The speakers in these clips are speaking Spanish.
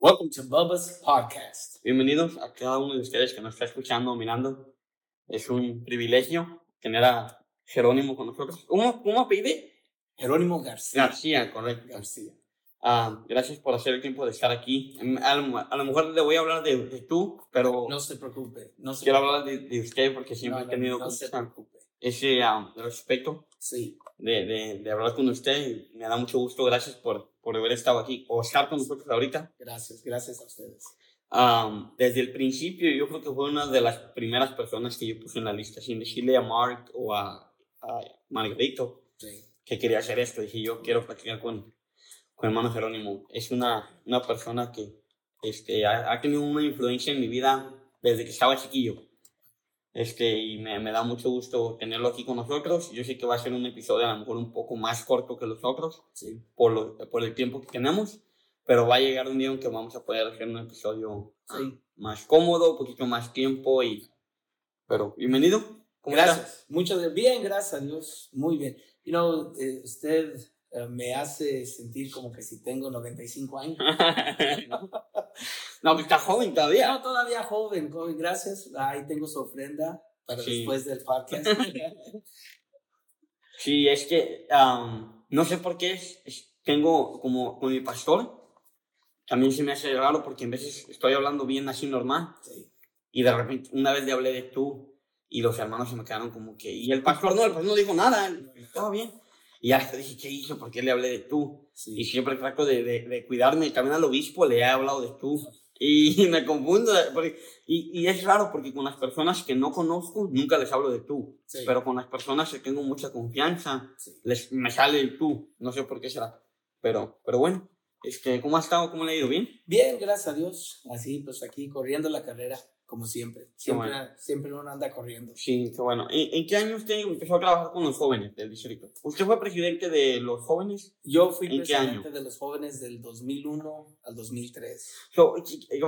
Welcome to Bubba's Podcast. Bienvenidos a cada uno de ustedes que nos está escuchando o mirando. Es un privilegio tener a Jerónimo con nosotros. ¿Cómo, cómo pide? Jerónimo García. García, correcto. García. Ah, gracias por hacer el tiempo de estar aquí. Em, A lo, a lo mejor le voy a hablar de, de tú, pero No se preocupe. No se quiero hablar de, de usted porque preocupe. siempre No, he tenido no, no se preocupe. ese ah, respeto Sí. de, de, de hablar con usted. Me da mucho gusto. Gracias por, por haber estado aquí o estar con nosotros ahorita. Gracias. Gracias a ustedes. Um, desde el principio, yo creo que fue una de las primeras personas que yo puse en la lista, sin decirle a Mark o a, a Margarito Sí. que quería hacer esto. Dije, yo quiero platicar con, con hermano Jerónimo. Es una, una persona que este, ha, ha tenido una influencia en mi vida desde que estaba chiquillo. Este, y me, me da mucho gusto tenerlo aquí con nosotros. Yo sé que va a ser un episodio a lo mejor un poco más corto que los otros Sí. por, lo- por el tiempo que tenemos, pero va a llegar un día en que vamos a poder hacer un episodio Sí. más cómodo, un poquito más tiempo y... Pero, bienvenido. Gracias. Muchas bien, gracias a Dios. Muy bien. You know, eh, usted eh, me hace sentir como que si tengo 95 años. no, pues está joven todavía. No, todavía joven, joven. Gracias. Ahí tengo su ofrenda para Sí. después del podcast. Sí, es que am, no sé por qué es, es- tengo como con mi pastor, también se me hace raro porque en veces estoy hablando bien así normal sí. y de repente una vez le hablé de tú y los hermanos se me quedaron como que, y el pastor no, el pastor no dijo nada, estaba bien. Y hasta dije, ¿qué hizo? ¿Por qué le hablé de tú? Y sí. siempre trato de, de, de cuidarme. También al obispo le he hablado de tú. Y me confundo. porque- y, y es raro porque con las personas que no conozco nunca les hablo de tú. Sí. Pero con las personas que tengo mucha confianza Sí. les, me sale el tú. No sé por qué será. Pero, pero bueno, este, ¿cómo ha estado? ¿Cómo le ha ido? ¿Bien? Bien, gracias a Dios. Así, pues aquí corriendo la carrera, como siempre. Siempre, bueno. siempre uno anda corriendo. Sí, qué bueno. ¿En, en qué año usted empezó a trabajar con los jóvenes del distrito? ¿Usted fue presidente de los jóvenes? Yo fui ¿En qué presidente de los jóvenes del 2001 al 2003. So,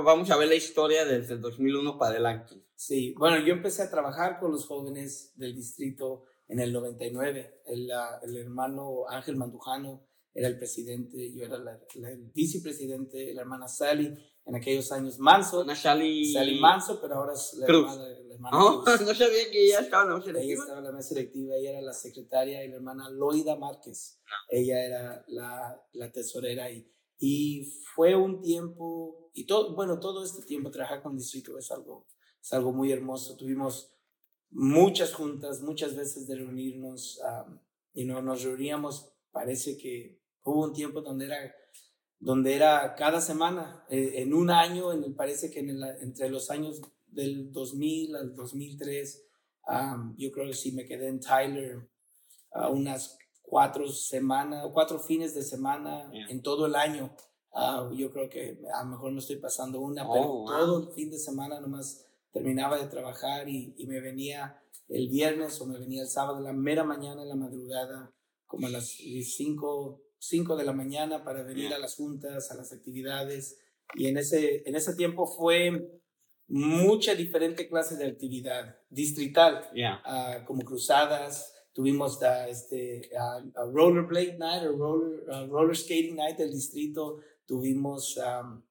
vamos a ver la historia desde el 2001 para adelante. Sí, bueno, yo empecé a trabajar con los jóvenes del distrito en el 99. El, el hermano Ángel Mandujano era el presidente, yo era la, la- el vicepresidente, la hermana Sally, en aquellos años Manso. Ana Sally... Sally Manso, pero ahora es la Cruz. hermana, la hermana No, Cruz. no sabía que ella estaba en la mesa Ella directiva. estaba en la mesa directiva, ella era la secretaria y la hermana Loida Márquez. Ella era la, la tesorera y, y fue un tiempo, y todo, bueno, todo este tiempo trabajar con distrito es algo, es algo muy hermoso. Tuvimos muchas juntas, muchas veces de reunirnos y no, nos reuníamos, parece que hubo un tiempo donde era donde era cada semana, eh, en un año, en el, parece que en el- entre los años del 2000 al 2003, am, yo creo que sí me quedé en Tyler unas cuatro semanas, cuatro fines de semana Yeah. en todo el año. Ah, yo creo que a lo mejor no estoy pasando una, Oh, pero wow. todo el fin de semana nomás terminaba de trabajar y, y me venía el viernes o me venía el sábado, la mera mañana, en la madrugada, como a las 5, 5 de la mañana para venir Yeah. a las juntas, a las actividades. Y en ese, en ese tiempo fue mucha diferente clase de actividad distrital. Ah, como cruzadas, tuvimos ah, este, a rollerblade night o roller, roller skating night del distrito, tuvimos am,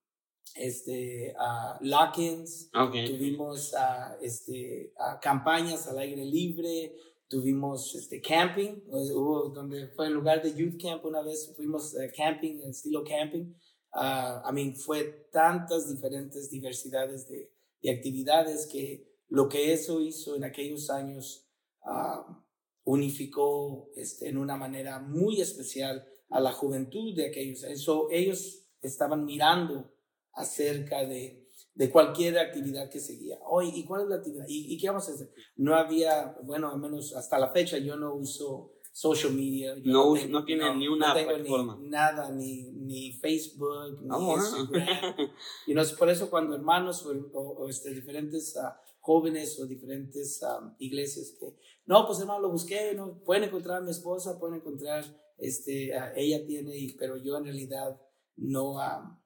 este, lock-ins, tuvimos este, campañas al aire libre, tuvimos este, camping, pues, hubo- donde fue el lugar de youth camp una vez, fuimos eh, camping, estilo camping. Ah, I mean, fue tantas diferentes diversidades de, de actividades que lo que eso hizo en aquellos años ah, unificó este, en una manera muy especial a la juventud de aquellos. Eso, ellos estaban mirando acerca de, de cualquier actividad que seguía. Oye, ¿y cuál es la actividad? ¿Y, y qué vamos a hacer? No había, bueno, al menos hasta la fecha yo no uso social media. yo No us- no tiene ni una tengo plataforma. Ni nada, ni, ni Facebook, ni bueno. Instagram. Y no es por eso cuando hermanos o, o- o, este, diferentes ah, jóvenes o diferentes ah, iglesias que, no, pues hermano, lo busqué, no, pueden encontrar a mi esposa, pueden encontrar, este, a ella tiene, pero yo en realidad no, ah,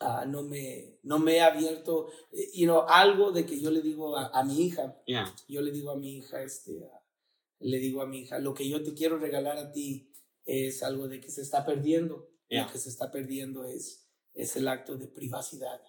ah, no, me, no me he abierto, eh, you know, algo de que yo le digo a, a mi hija, Ya. yo le digo a mi hija, este, a- le digo a mi hija, lo que yo te quiero regalar a ti es algo de que se está perdiendo. Ya. Lo que se está perdiendo es es el acto de privacidad.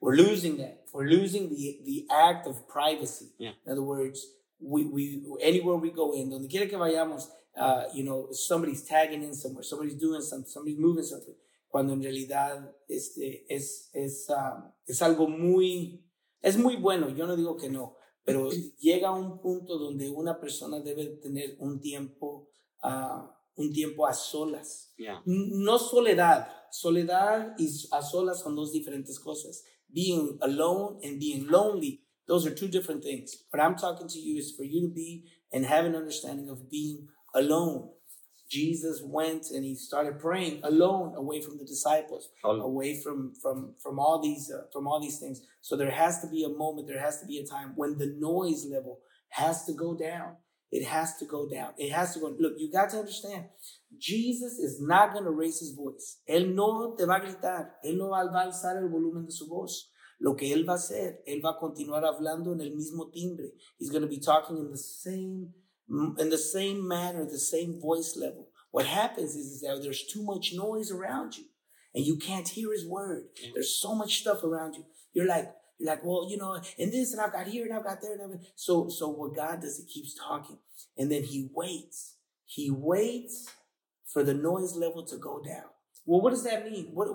We're losing that. We're losing the, the act of privacy. Yeah. In other words, we, we anywhere we go in, donde quiera que vayamos, uh, you know, somebody's tagging in somewhere, somebody's doing something, somebody's moving something. Cuando en realidad este, es, es, um, es algo muy, es muy bueno, yo no digo que no, pero llega a un punto donde una persona debe tener un tiempo, uh, un tiempo a solas. Yeah. No soledad. Soledad y a solas son dos diferentes cosas. Being alone and being lonely, those are two different things. What I'm talking to you is for you to be and have an understanding of being alone. Jesus went and he started praying alone, away from the disciples, away from from from all these uh, from all these things. So there has to be a moment, there has to be a time when the noise level has to go down. It has to go down. It has to go. Look, you got to understand. Jesus is not going to raise his voice. Él no te va a gritar. Él no va a alzar el volumen de su voz. Lo que él va a hacer, él va a continuar hablando en el mismo timbre. He's going to be talking in the same in the same manner, the same voice level. What happens is, is that there's too much noise around you and you can't hear his word. Mm. There's so much stuff around you. You're like, you're like, well, you know, and this and I've got here and I've got there and I've so so what God does, he keeps talking. And then he waits. He waits for the noise level to go down. Well, what does that mean? What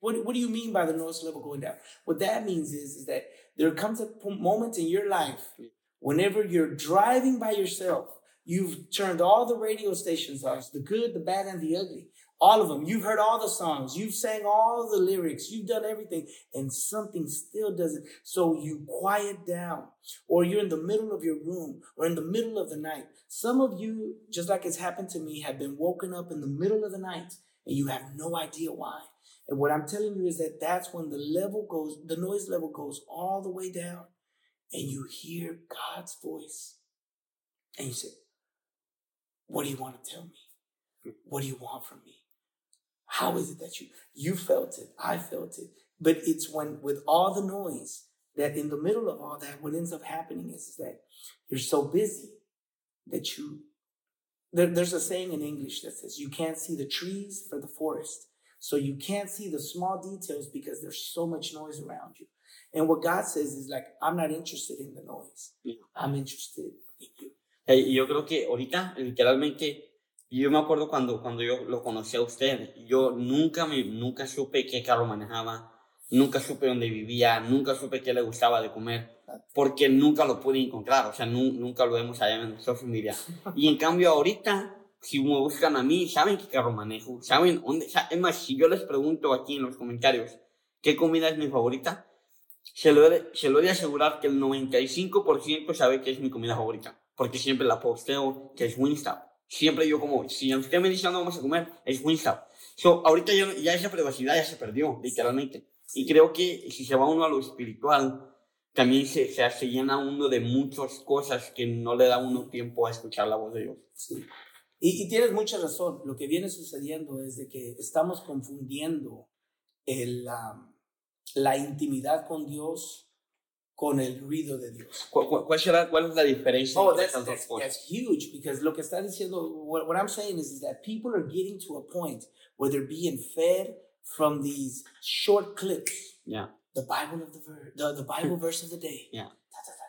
what, what do you mean by the noise level going down? What that means is, is that there comes a moment in your life mm. Whenever you're driving by yourself, you've turned all the radio stations off, the good, the bad, and the ugly. All of them. You've heard all the songs. You've sang all the lyrics. You've done everything. And something still doesn't. So you quiet down. Or you're in the middle of your room or in the middle of the night. Some of you, just like it's happened to me, have been woken up in the middle of the night and you have no idea why. And what I'm telling you is that that's when the level goes, the noise level goes all the way down and you hear God's voice. And you say, What do you want to tell me? What do you want from me? How is it that you you felt it? I felt it. But it's when with all the noise that in the middle of all that, what ends up happening is, is that you're so busy that you there, there's a saying in English that says you can't see the trees for the forest. So you can't see the small details because there's so much noise around you. And what God says is like, I'm not interested in the noise. I'm interested in you. Eh, Y yo creo que ahorita, literalmente, yo me acuerdo cuando, cuando yo lo conocí a usted, yo nunca, me, nunca supe qué carro manejaba, nunca supe dónde vivía, nunca supe qué le gustaba de comer, porque nunca lo pude encontrar, o sea, nu- nunca lo vemos allá en social media. Y en cambio ahorita, si me buscan a mí, saben qué carro manejo, saben dónde, es más, si yo les pregunto aquí en los comentarios qué comida es mi favorita, se lo, he se lo he de asegurar que el 95% sabe que es mi comida favorita. Porque siempre la posteo, que es Wingstop. Siempre yo como, si usted me dice dónde vamos a comer, es Wingstop. So, ahorita ya, ya esa privacidad ya se perdió, literalmente. Y creo que si se va uno a lo espiritual, también se, se, se llena uno de muchas cosas que no le da uno tiempo a escuchar la voz de Dios. Sí. Y, y tienes mucha razón. Lo que viene sucediendo es de que estamos confundiendo el, la- la intimidad con Dios con el ruido de Dios. ¿Cuál, cuál, cuál es la diferencia Oh, that's, that's, that's huge because lo que está diciendo, what, what I'm saying is, is that people are getting to a point where they're being fed from these short clips. Ya, The Bible of the verse, the, the Bible hmm. verse of the day. Yeah. Da, da, da.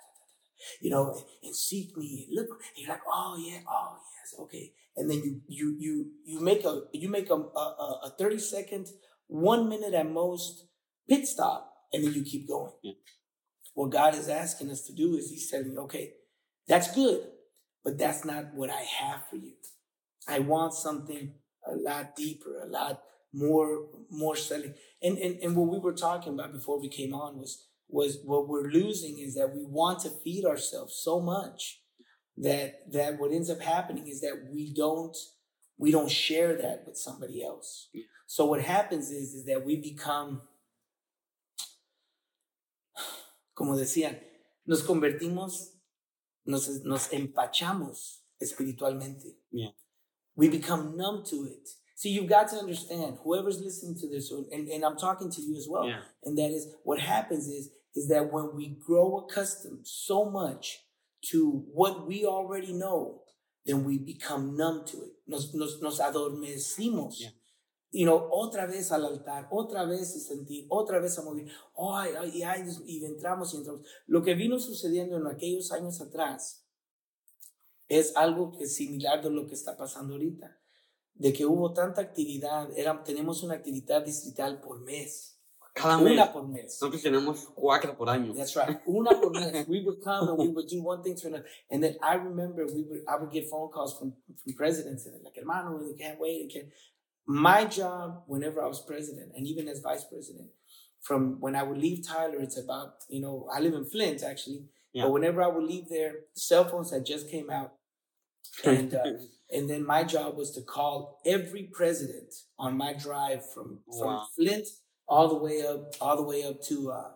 You know, and, and seek me. And look, and you're like, oh yeah, oh yes, okay. And then you you you you make a you make a a, a 30 second, one minute at most pit stop, and then you keep going. Yeah. What God is asking us to do is He's telling, okay, that's good, but that's not what I have for you. I want something a lot deeper, a lot more more selling. And and, and what we were talking about before we came on was was what we're losing is that we want to feed ourselves so much that that what ends up happening is that we don't we don't share that with somebody else. Yeah. So what happens is is that we become como decían, nos convertimos, nos, nos empachamos espiritualmente. Yeah. We become numb to it. See, you've got to understand, whoever's listening to this, and, and I'm talking to you as well, Yeah. and that is what happens is, is that when we grow accustomed so much to what we already know, then we become numb to it. Nos, nos, nos adormecimos Yeah. You know, otra vez al altar, otra vez a sentir, otra vez a mover. Ay, ay, ay, y entramos y entramos. Lo que vino sucediendo en aquellos años atrás es algo que es similar de lo que está pasando ahorita. De que hubo tanta actividad, era, tenemos una actividad distrital por mes. Cada Una mes. por mes. Nosotros tenemos cuatro por año. That's right. Una por mes. We would come and we would do one thing to another. And then I remember we would I would get phone calls from, from presidents and like, hermano, we can't wait. We can't. My job, whenever I was president and even as vice president, from when I would leave Tyler, it's about, you know, I live in Flint actually. Yeah. But whenever I would leave there, cell phones had just came out. And uh, and then my job was to call every president on my drive from from Wow. Flint all the way up all the way up to uh,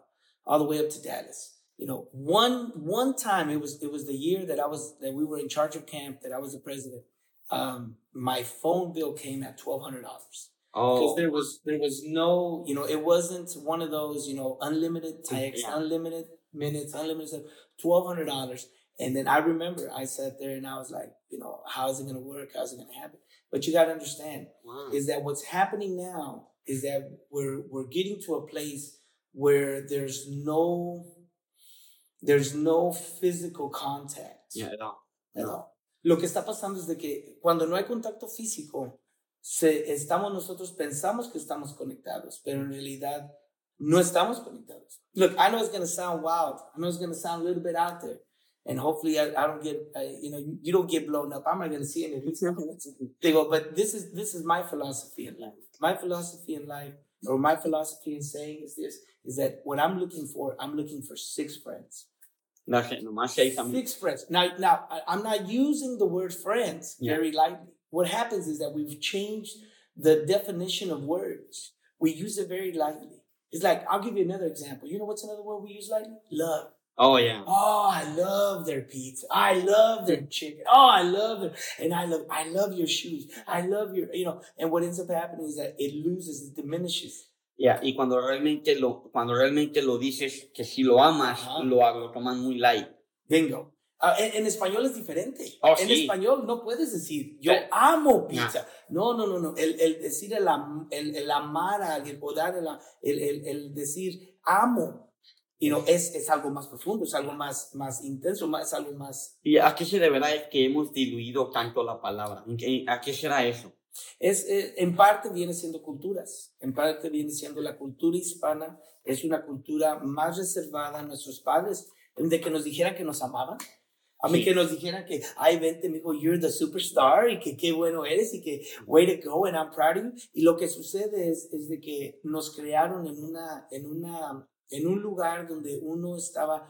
all the way up to Dallas. You know, one one time it was it was the year that I was that we were in charge of camp that I was the president. Um, my phone bill came at twelve hundred dollars because Oh, there was there was no you know it wasn't one of those you know unlimited text, Yeah. unlimited minutes, unlimited stuff. Twelve hundred dollars. And then I remember I sat there and I was like, you know, how's it gonna work? How's it gonna happen? But you gotta understand wow. is that what's happening now is that we're we're getting to a place where there's no there's no physical contact Yeah, no. at all. Lo que está pasando es de que cuando no hay contacto físico, se, estamos nosotros pensamos que estamos conectados, pero en realidad no estamos conectados. Look, I know it's going to sound wild. I know it's going to sound a little bit out there. And hopefully I, I don't get, you know, you, don't get blown up. I'm not going to see it. Digo, but this is, this is my philosophy in life. My philosophy in life, or my philosophy in saying is this, is that what I'm looking for, I'm looking for six friends. No sé, nomás seis amigos. Six friends. Now, now I'm not using the word friends Yeah. very lightly. What happens is that we've changed the definition of words. We use it very lightly. It's like I'll give you another example. You know what's another word we use lightly? Love. Oh, yeah. Oh, I love their pizza. I love their chicken. Oh, I love their and I love I love your shoes. I love your you know. And what ends up happening is that it loses, it diminishes. Yeah, Y cuando realmente lo, cuando realmente lo dices que si lo amas, Ajá. lo, lo toman muy light. Bingo. Ah, en, en español es diferente. Oh, en sí. español no puedes decir, yo amo pizza. No, no, no, no. El, el decir el, am- el, el amar a alguien o dar el, el, el, el decir amo, you know, es, es algo más profundo, es algo más, más intenso, más, es algo más... ¿Y a qué se deberá que hemos diluido tanto la palabra? ¿En qué- ¿A qué será eso? Es, eh, en parte viene siendo culturas, en parte viene siendo la cultura hispana, es una cultura más reservada a nuestros padres, de que nos dijeran que nos amaban. A mí Sí. que nos dijeran que, ay, vente, mijo, you're the superstar y que qué bueno eres y que way to go and I'm proud of you. Y lo que sucede es, es de que nos crearon en una, en una, en un lugar donde uno estaba,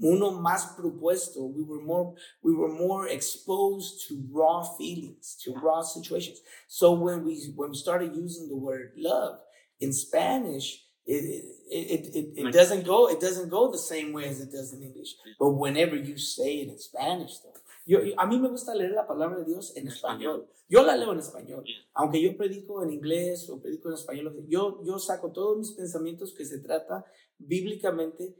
uno más propuesto. We were more, we were more exposed to raw feelings, to raw situations. So when we, when we started using the word love in Spanish, it, it, it, it, doesn't go, it doesn't go the same way as it does in English. But whenever you say it in Spanish, though, yo- a mí me gusta leer la palabra de Dios en español. Yo la leo en español. Aunque yo predico en inglés o predico en español, yo, yo saco todos mis pensamientos que se trata bíblicamente,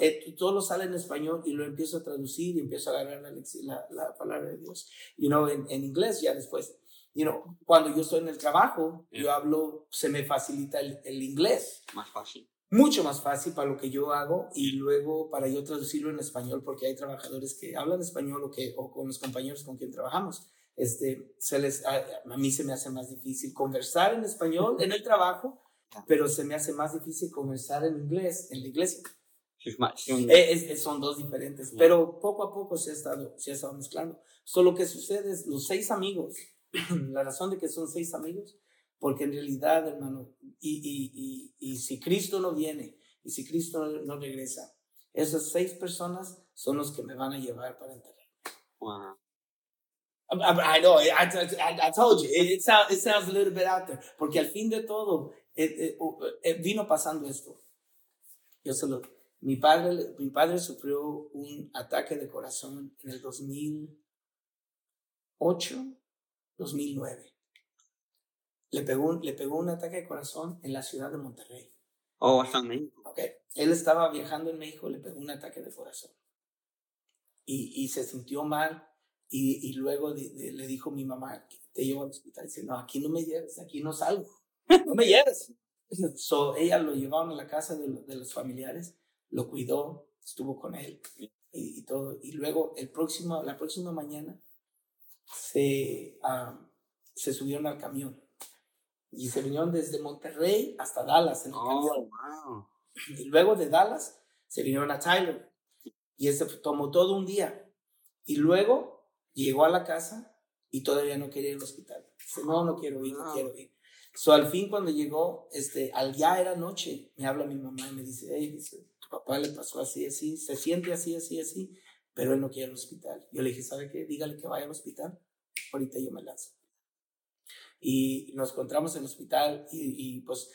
eh, todo lo sale en español y lo empiezo a traducir y empiezo a agarrar la, la, la palabra de Dios. You know, en, en inglés ya después. You know, cuando yo estoy en el trabajo, yo hablo, se me facilita el, el inglés Más fácil. mucho más fácil para lo que yo hago y luego para yo traducirlo en español porque hay trabajadores que hablan español o que o con los compañeros con quien trabajamos este se les a, a mí se me hace más difícil conversar en español en el trabajo pero se me hace más difícil conversar en inglés en la iglesia Es Eh, es- son dos diferentes Ya. pero poco a poco se ha estado se ha estado mezclando solo lo que sucede es los seis amigos la razón de que son seis amigos porque en realidad, hermano, y, y, y, y si Cristo no viene, y si Cristo no, no regresa, esas seis personas son los que me van a llevar para enterrar. Wow. I, I- I know, I, I, I told you, it, it, sound- it sounds a little bit out there, porque al fin de todo, eh, eh, eh, vino pasando esto. Yo se lo, mi padre, mi padre sufrió un ataque de corazón en el 2008, 2009. Le pegó, le pegó un ataque de corazón en la ciudad de Monterrey. Oh, en México. Ok. Él estaba viajando en México, le pegó un ataque de corazón. Y, y se sintió mal. Y, y luego di- di- le dijo mi mamá, te llevo al hospital. Dice, no, aquí no me lleves, aquí no salgo. no me lleves. So, ella lo llevaron a la casa de, de los familiares, lo cuidó, estuvo con él y, todo. Y luego el próximo, la próxima mañana se, se subieron al camión y se vinieron desde Monterrey hasta Dallas en el oh, camión. Y luego de Dallas se vinieron a Tyler y ese tomó todo un día. Y luego llegó a la casa y todavía no quería ir al hospital. Dice, no, no quiero ir, no quiero ir. So, al fin, cuando llegó, este, al ya era noche, me habla mi mamá y me dice, hey, dice, tu papá le pasó así, así, se siente así, así, así, pero él no quiere ir al hospital. Yo le dije, ¿sabe qué? Dígale que vaya al hospital, ahorita yo me lanzo. Y nos encontramos en el hospital y, y pues,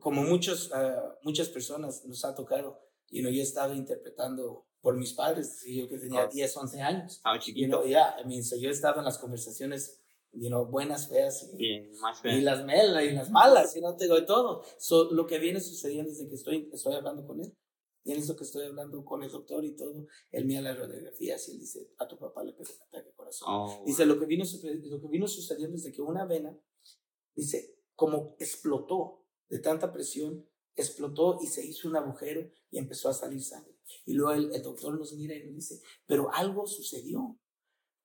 como muchos, uh, muchas personas nos ha tocado, y no yo he estado interpretando por mis padres, yo que tenía 10, 11 años. Ah, chiquito. Ya, yo he estado en las conversaciones you know, buenas, feas y, y las melas y las malas, y no tengo de todo. So, lo que viene sucediendo desde que estoy, estoy hablando con él, y en eso que estoy hablando con el doctor y todo, él mira las radiografías y él dice, a tu papá le pegó un ataque de corazón. Oh, dice, lo que, vino, lo que vino sucediendo desde que una vena, dice, como explotó de tanta presión, explotó y se hizo un agujero y empezó a salir sangre. Y luego el, el doctor nos mira y nos dice, pero algo sucedió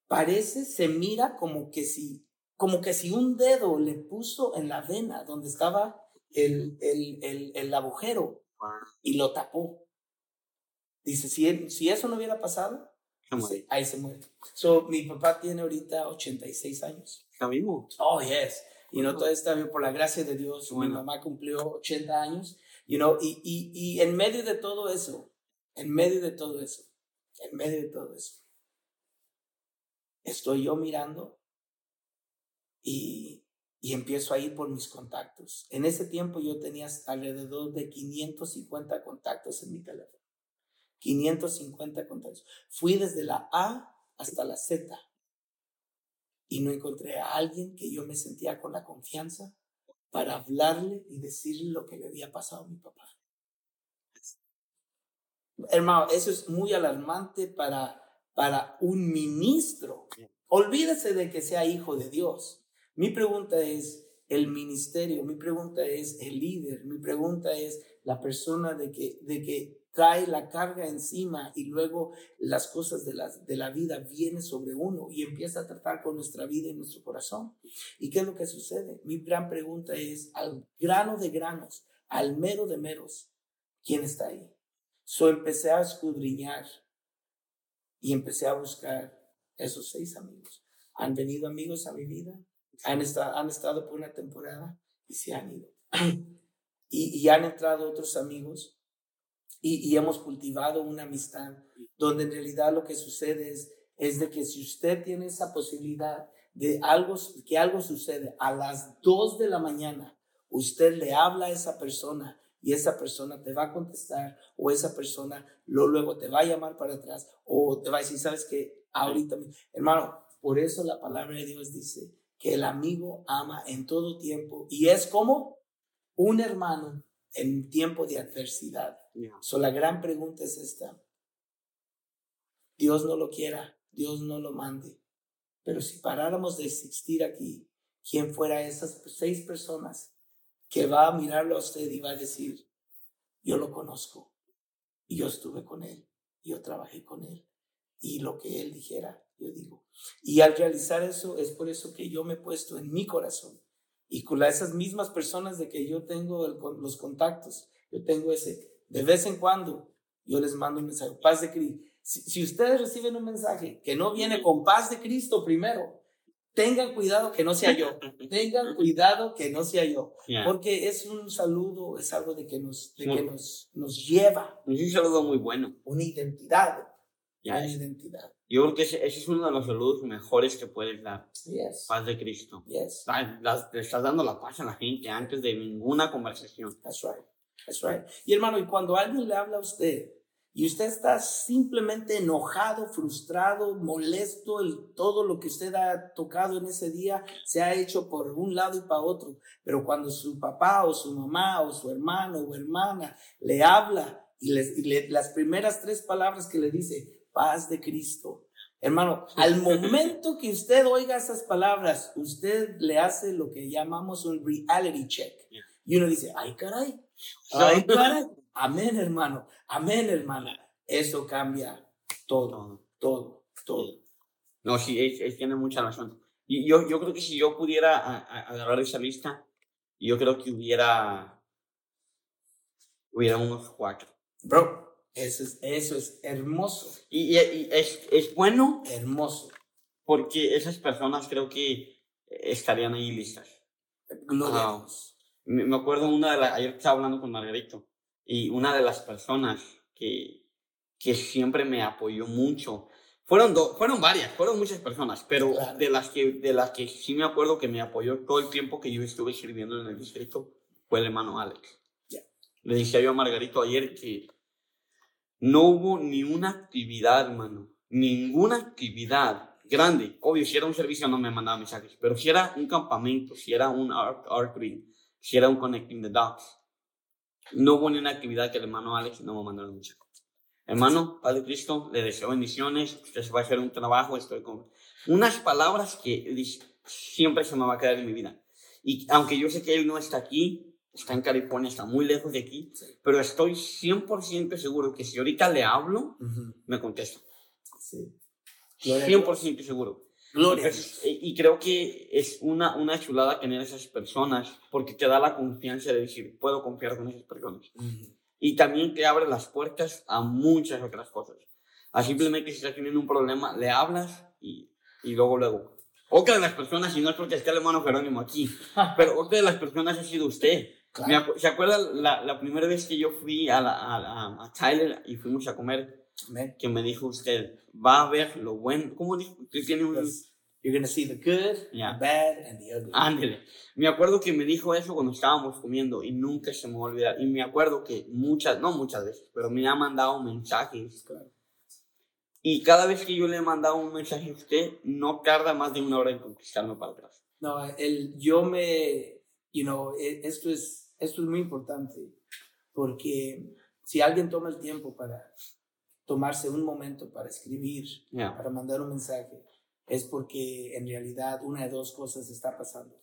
parece, se mira como que si, como que si un dedo le puso en la vena donde estaba el, el, el, el agujero y lo tapó. Dice, si, si eso no hubiera pasado, ahí se muere. So, mi papá tiene ahorita 86 años. ¿Está vivo? Oh, yes. Y no todo está bien por la gracia de Dios. Mi mamá cumplió 80 años. You know, y, y, y en medio de todo eso, en medio de todo eso, en medio de todo eso, estoy yo mirando y, y empiezo a ir por mis contactos. En ese tiempo yo tenía alrededor de 550 contactos en mi teléfono. 550 contactos. Fui desde la A hasta la Z y no encontré a alguien que yo me sentía con la confianza para hablarle y decirle lo que le había pasado a mi papá. Hermano, eso es muy alarmante para para un ministro. Olvídese de que sea hijo de Dios. Mi pregunta es el ministerio, mi pregunta es el líder, mi pregunta es la persona de que, de que trae la carga encima y luego las cosas de la, de la vida vienen sobre uno y empieza a tratar con nuestra vida y nuestro corazón. ¿Y qué es lo que sucede? Mi gran pregunta es al grano de granos, al mero de meros, ¿quién está ahí? So empecé a escudriñar y empecé a buscar esos seis amigos. Han venido amigos a mi vida, han estado, han estado por una temporada y se han ido. y, y han entrado otros amigos y, y, hemos cultivado una amistad donde en realidad lo que sucede es, es de que si usted tiene esa posibilidad de algo, que algo sucede a las dos de la mañana, usted le habla a esa persona y esa persona te va a contestar o esa persona lo, luego te va a llamar para atrás o te va a decir, sabes que ahorita, hermano, por eso la palabra de Dios dice que el amigo ama en todo tiempo y es como un hermano en tiempo de adversidad. So, la gran pregunta es esta. Dios no lo quiera, Dios no lo mande. Pero si paráramos de existir aquí, ¿quién fuera esas seis personas que va a mirarlo a usted y va a decir, yo lo conozco y yo estuve con él, yo trabajé con él y lo que él dijera, yo digo. Y al realizar eso es por eso que yo me he puesto en mi corazón y con esas mismas personas de que yo tengo los contactos, yo tengo ese, de vez en cuando yo les mando un mensaje, paz de Cristo. si ustedes reciben un mensaje que no viene con paz de Cristo primero, tengan cuidado que no sea yo, tengan cuidado que no sea yo, porque es un saludo, es algo de que nos, de que nos, nos lleva. Es un saludo muy bueno. Una identidad, una identidad. Yo creo que ese, es uno de los saludos mejores que puedes dar. Paz de Cristo. Yes. Le estás dando la paz a la gente antes de ninguna conversación. That's right. That's right. Y hermano, y cuando alguien le habla a usted, y usted está simplemente enojado, frustrado, molesto, el, todo lo que usted ha tocado en ese día se ha hecho por un lado y para otro, pero cuando su papá o su mamá o su hermano o hermana le habla y, les, las primeras tres palabras que le dice, paz de Cristo, Hermano, al momento que usted oiga esas palabras, usted le hace lo que llamamos un reality check. Y uno dice, ay caray, ay caray. Amén, hermano. Amén, hermana. Eso cambia todo, todo, todo. No, sí, él, tiene mucha razón. Y yo, yo creo que si yo pudiera agarrar esa lista, yo creo que hubiera, hubiera unos cuatro. Bro, eso es, eso es hermoso. Y, y, es, es, bueno. Hermoso. Porque esas personas creo que estarían ahí listas. Gloria me, acuerdo una de las, ayer estaba hablando con Margarito, y una de las personas que, que siempre me apoyó mucho, fueron, fueron varias, fueron muchas personas, pero de, las que, de las que sí me acuerdo que me apoyó todo el tiempo que yo estuve sirviendo en el distrito, fue el hermano Alex. Le dije yo a Margarito ayer que no hubo ni una actividad, hermano, ninguna actividad grande. Obvio, si era un servicio no me mandaba mensajes, pero si era un campamento, si era un art, art si era un connecting the dots, no hubo ni una actividad que el hermano Alex no me un mensaje. Hermano, Padre Cristo, le deseo bendiciones, usted se va a hacer un trabajo, estoy con unas palabras que siempre se me va a quedar en mi vida. Y aunque yo sé que él no está aquí, está en California, está muy lejos de aquí, pero estoy 100% seguro que si ahorita le hablo, me contesta. Sí. 100% seguro. Gloria. y creo que es una, una chulada tener esas personas porque te da la confianza de decir, puedo confiar con esas personas. Y también te abre las puertas a muchas otras cosas. A simplemente si estás teniendo un problema, le hablas y, y luego, luego. Otra de las personas, y no es porque esté el hermano Jerónimo aquí, pero otra de las personas ha sido usted. ¿Se acuerda la, la, primera vez que yo fui a, la, a, a Tyler y fuimos a comer? Que me dijo usted, va a ver lo bueno. ¿Cómo dijo? Que tiene un... You're gonna see the good, the bad, and the ugly. Ándale. Me acuerdo que me dijo eso cuando estábamos comiendo y nunca se me va a olvidar. Y me acuerdo que muchas, no muchas veces, pero me ha mandado mensajes. Claro. Y cada vez que yo le he mandado un mensaje a usted, no tarda más de una hora en conquistarme para atrás. No, el, yo me, you know, e, esto es esto es muy importante porque si alguien toma el tiempo para tomarse un momento para escribir, para mandar un mensaje, es porque en realidad una de dos cosas está pasando.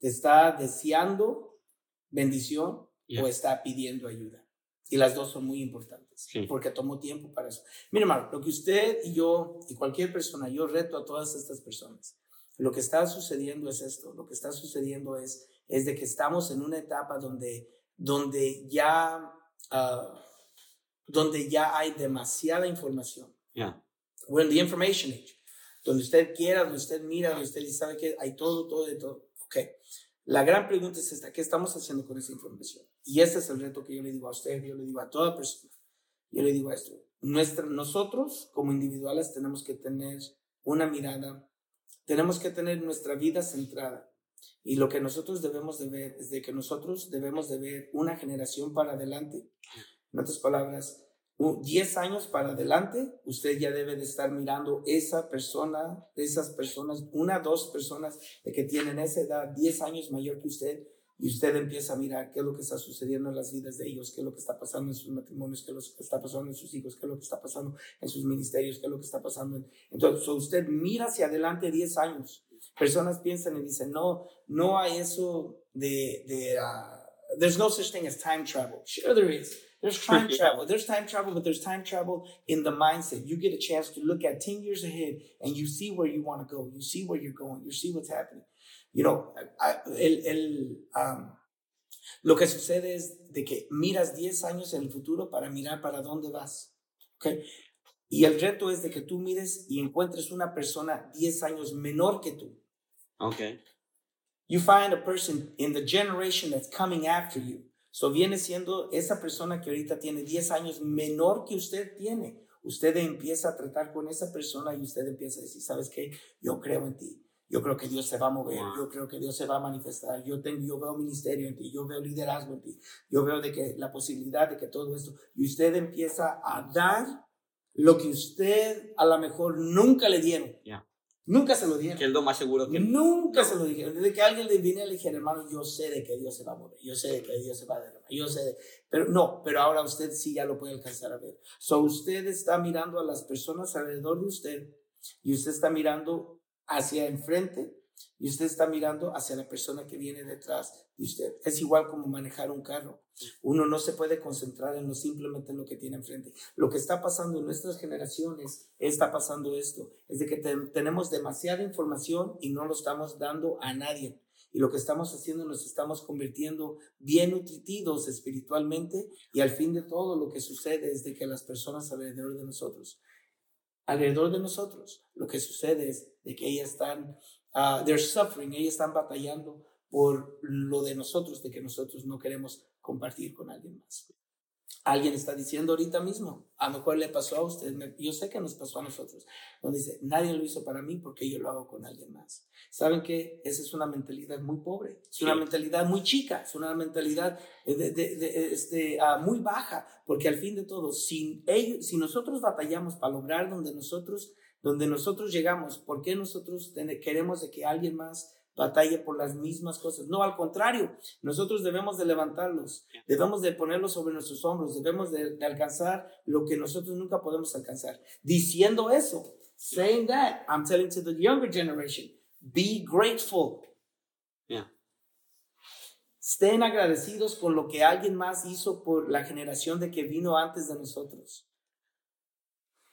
Te está deseando bendición o está pidiendo ayuda. Y las dos son muy importantes, porque tomó tiempo para eso. Mira, hermano, lo que usted y yo y cualquier persona, yo reto a todas estas personas, lo que está sucediendo es esto, lo que está sucediendo es es de que estamos en una etapa donde, donde, ya, uh, donde ya hay demasiada información. Yeah. We're in the information age. Donde usted quiera, donde usted mira, donde usted sabe que hay todo, todo, de todo. Ok. La gran pregunta es esta, ¿qué estamos haciendo con esa información? Y este es el reto que yo le digo a usted, yo le digo a toda persona. Yo le digo esto, nuestra, nosotros como individuales tenemos que tener una mirada, tenemos que tener nuestra vida centrada y lo que nosotros debemos de ver es de que nosotros debemos de ver una generación para adelante. En otras palabras, 10 años para adelante, usted ya debe de estar mirando esa persona, esas personas, una, dos personas que tienen esa edad, 10 años mayor que usted, y usted empieza a mirar qué es lo que está sucediendo en las vidas de ellos, qué es lo que está pasando en sus matrimonios, qué es lo que está pasando en sus hijos, qué es lo que está pasando en sus ministerios, qué es lo que está pasando. En... Entonces, usted mira hacia adelante 10 años personas piensan y dicen, no, no hay eso de, uh, there's no such thing as time travel. Sure there is. There's time travel. There's time travel, but there's time travel in the mindset. You get a chance to look at 10 years ahead and you see where you want to go. You see where you're going. You see what's happening. You know, el, el, um, lo que sucede es de que miras 10 años en el futuro para mirar para dónde vas. Okay? Y el reto es de que tú mires y encuentres una persona 10 años menor que tú. Okay. You find a person in the generation that's coming after you. So viene siendo esa persona que ahorita tiene 10 años menor que usted tiene. Usted empieza a tratar con esa persona y usted empieza a decir, ¿sabes qué? Yo creo en ti. Yo creo que Dios se va a mover, yo creo que Dios se va a manifestar, yo, tengo, yo veo ministerio en ti, yo veo liderazgo en ti, yo veo de que la posibilidad de que todo esto, y usted empieza a dar lo que usted a lo mejor nunca le dieron. Nunca se lo dieron. Que es lo más seguro que... Nunca se lo dijeron. Desde que alguien le vine y le hermano, yo sé de que Dios se va a mover. Yo sé de que Dios se va a derramar. Yo sé de... Pero no, pero ahora usted sí ya lo puede alcanzar a ver. So usted está mirando a las personas alrededor de usted y usted está mirando hacia enfrente y usted está mirando hacia la persona que viene detrás de usted. Es igual como manejar un carro. Uno no se puede concentrar en lo simplemente en lo que tiene enfrente. Lo que está pasando en nuestras generaciones está pasando esto, es de que tenemos demasiada información y no lo estamos dando a nadie. Y lo que estamos haciendo nos estamos convirtiendo bien nutritivos espiritualmente y al fin de todo lo que sucede es de que las personas alrededor de nosotros, alrededor de nosotros, lo que sucede es de que ellas están uh, they're suffering, ellos están batallando por lo de nosotros, de que nosotros no queremos compartir con alguien más. Alguien está diciendo ahorita mismo, a lo mejor le pasó a usted, yo sé que nos pasó a nosotros, donde dice, nadie lo hizo para mí porque yo lo hago con alguien más. ¿Saben que Esa es una mentalidad muy pobre, es una mentalidad muy chica, es una mentalidad de, de, este, uh, muy baja, porque al fin de todo, si, ellos, si nosotros batallamos para lograr donde nosotros donde nosotros llegamos, ¿por qué nosotros queremos de que alguien más batalle por las mismas cosas? No, al contrario, nosotros debemos de levantarlos, debemos de ponerlos sobre nuestros hombros, debemos de, alcanzar lo que nosotros nunca podemos alcanzar. Diciendo eso, saying that, I'm telling to the younger generation, be grateful. Estén agradecidos con lo que alguien más hizo por la generación de que vino antes de nosotros.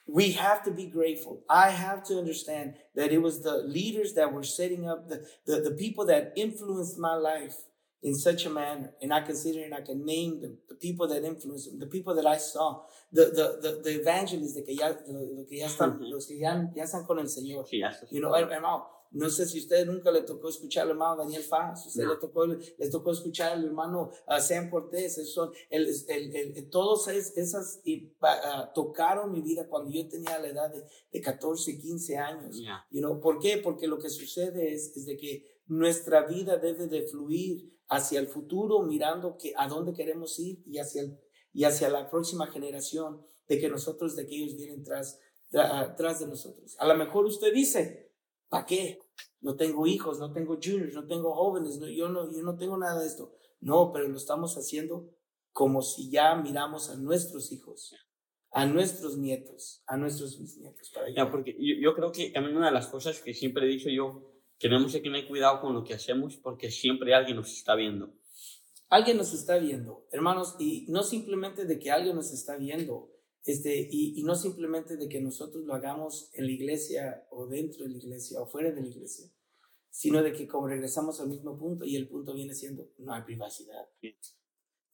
We have to be grateful. I have to understand that it was the leaders that were setting up the, the, the people that influenced my life in such a manner. And I consider and I can name them, the people that influenced them, the people that I saw, the, the, the, the evangelists de que ya, de, que ya están, los que ya, ya están con el Señor. You know, hermano, No sé si usted nunca le tocó escuchar al hermano Daniel Faz, usted le tocó, les tocó escuchar al hermano uh, Sam Cortés, eso, el, el, el, todos esas y, uh, tocaron mi vida cuando yo tenía la edad de, de 14, 15 años. You know, ¿Por qué? Porque lo que sucede es, es de que nuestra vida debe de fluir hacia el futuro, mirando que, a dónde queremos ir y hacia, el, y hacia la próxima generación, de que nosotros, de que ellos vienen tras, tras de nosotros. A lo mejor usted dice, ¿para qué? no tengo hijos, no tengo juniors, no tengo jóvenes, no, yo, no, yo no tengo nada de esto. No, pero lo estamos haciendo como si ya miramos a nuestros hijos, a nuestros nietos, a nuestros bisnietos. Para ya, porque yo, yo, creo que también una de las cosas que siempre he dicho yo, tenemos que tener cuidado con lo que hacemos porque siempre alguien nos está viendo. Alguien nos está viendo, hermanos, y no simplemente de que alguien nos está viendo, este, y, y, no simplemente de que nosotros lo hagamos en la iglesia o dentro de la iglesia o fuera de la iglesia, sino de que como regresamos al mismo punto y el punto viene siendo, no hay privacidad.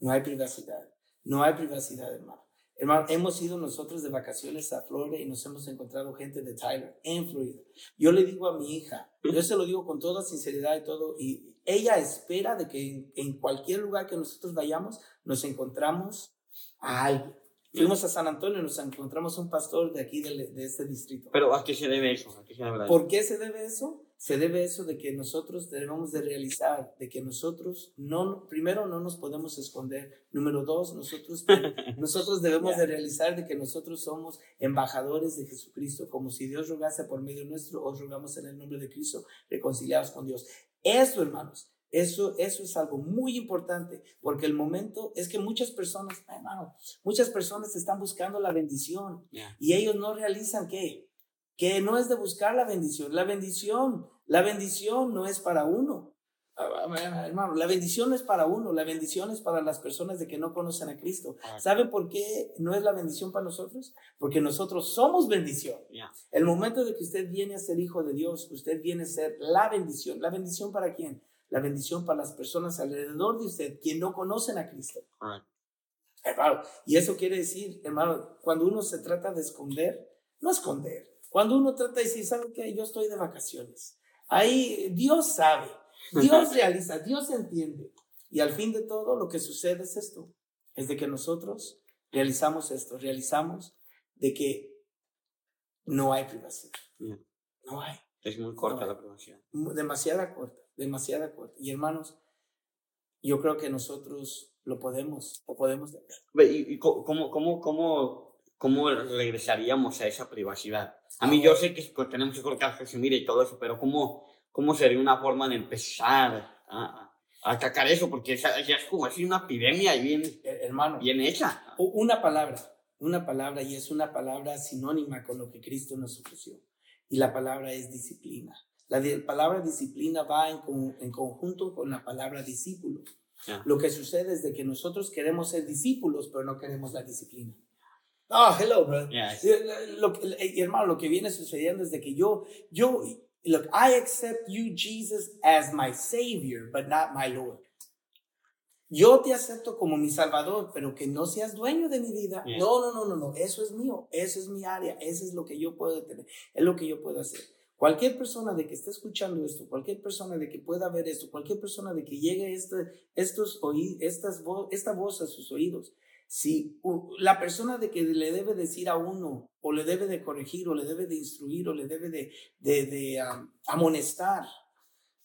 No hay privacidad. No hay privacidad, hermano. Hermano, hemos ido nosotros de vacaciones a Florida y nos hemos encontrado gente de Tyler en Florida. Yo le digo a mi hija, yo se lo digo con toda sinceridad y todo, y ella espera de que en, en cualquier lugar que nosotros vayamos nos encontramos a alguien Fuimos a San Antonio y nos encontramos un pastor de aquí, de, de este distrito. Pero ¿a qué se debe eso? ¿A qué se debe ¿Por qué se debe eso? Se debe eso de que nosotros debemos de realizar, de que nosotros, no, primero, no nos podemos esconder. Número dos, nosotros, nosotros debemos de realizar de que nosotros somos embajadores de Jesucristo, como si Dios rogase por medio nuestro, os rogamos en el nombre de Cristo, reconciliados con Dios. Eso, hermanos, eso, eso es algo muy importante, porque el momento es que muchas personas, hermano, muchas personas están buscando la bendición y ellos no realizan que, que no es de buscar la bendición. La bendición, la bendición no es para uno. Ah, ah, hermano, la bendición no es para uno, la bendición es para las personas de que no conocen a Cristo. ¿Sabe por qué no es la bendición para nosotros? Porque nosotros somos bendición. El momento de que usted viene a ser hijo de Dios, usted viene a ser la bendición. ¿La bendición para quién? La bendición para las personas alrededor de usted que no conocen a Cristo. Hermano, y eso quiere decir, hermano, cuando uno se trata de esconder, no esconder. Cuando uno trata de decir, ¿sabe qué? Yo estoy de vacaciones. Ahí Dios sabe, Dios realiza, Dios entiende. Y al fin de todo, lo que sucede es esto, es de que nosotros realizamos esto, realizamos de que no hay privacidad. No hay. Es muy corta la privacidad. Demasiada corta demasiada corta. Y hermanos, yo creo que nosotros lo podemos, lo podemos ¿Y, cómo, cómo, cómo, cómo regresaríamos a esa privacidad? A mí yo sé que tenemos que se mire y todo eso, pero ¿cómo, cómo sería una forma de empezar a, atacar eso? Porque ya es como es una epidemia bien, hermano, bien hecha. Una palabra, una palabra, y es una palabra sinónima con lo que Cristo nos ofreció. y la palabra es disciplina. La palabra disciplina va en, en conjunto con la palabra discípulo. Lo que sucede es de que nosotros queremos ser discípulos, pero no queremos la disciplina. Oh, hello, bro. Lo, hermano, lo que viene sucediendo es de que yo, yo, look, I accept you, Jesus, as my Savior, but not my Lord. Yo te acepto como mi Salvador, pero que no seas dueño de mi vida. No, no, no, no, no. Eso es mío. Eso es mi área. Eso es lo que yo puedo tener. Es lo que yo puedo hacer. Cualquier persona de que esté escuchando esto, cualquier persona de que pueda ver esto, cualquier persona de que llegue este, estos estas esta voz a sus oídos, si la persona de que le debe decir a uno, o le debe de corregir, o le debe de instruir, o le debe de, de, de amonestar,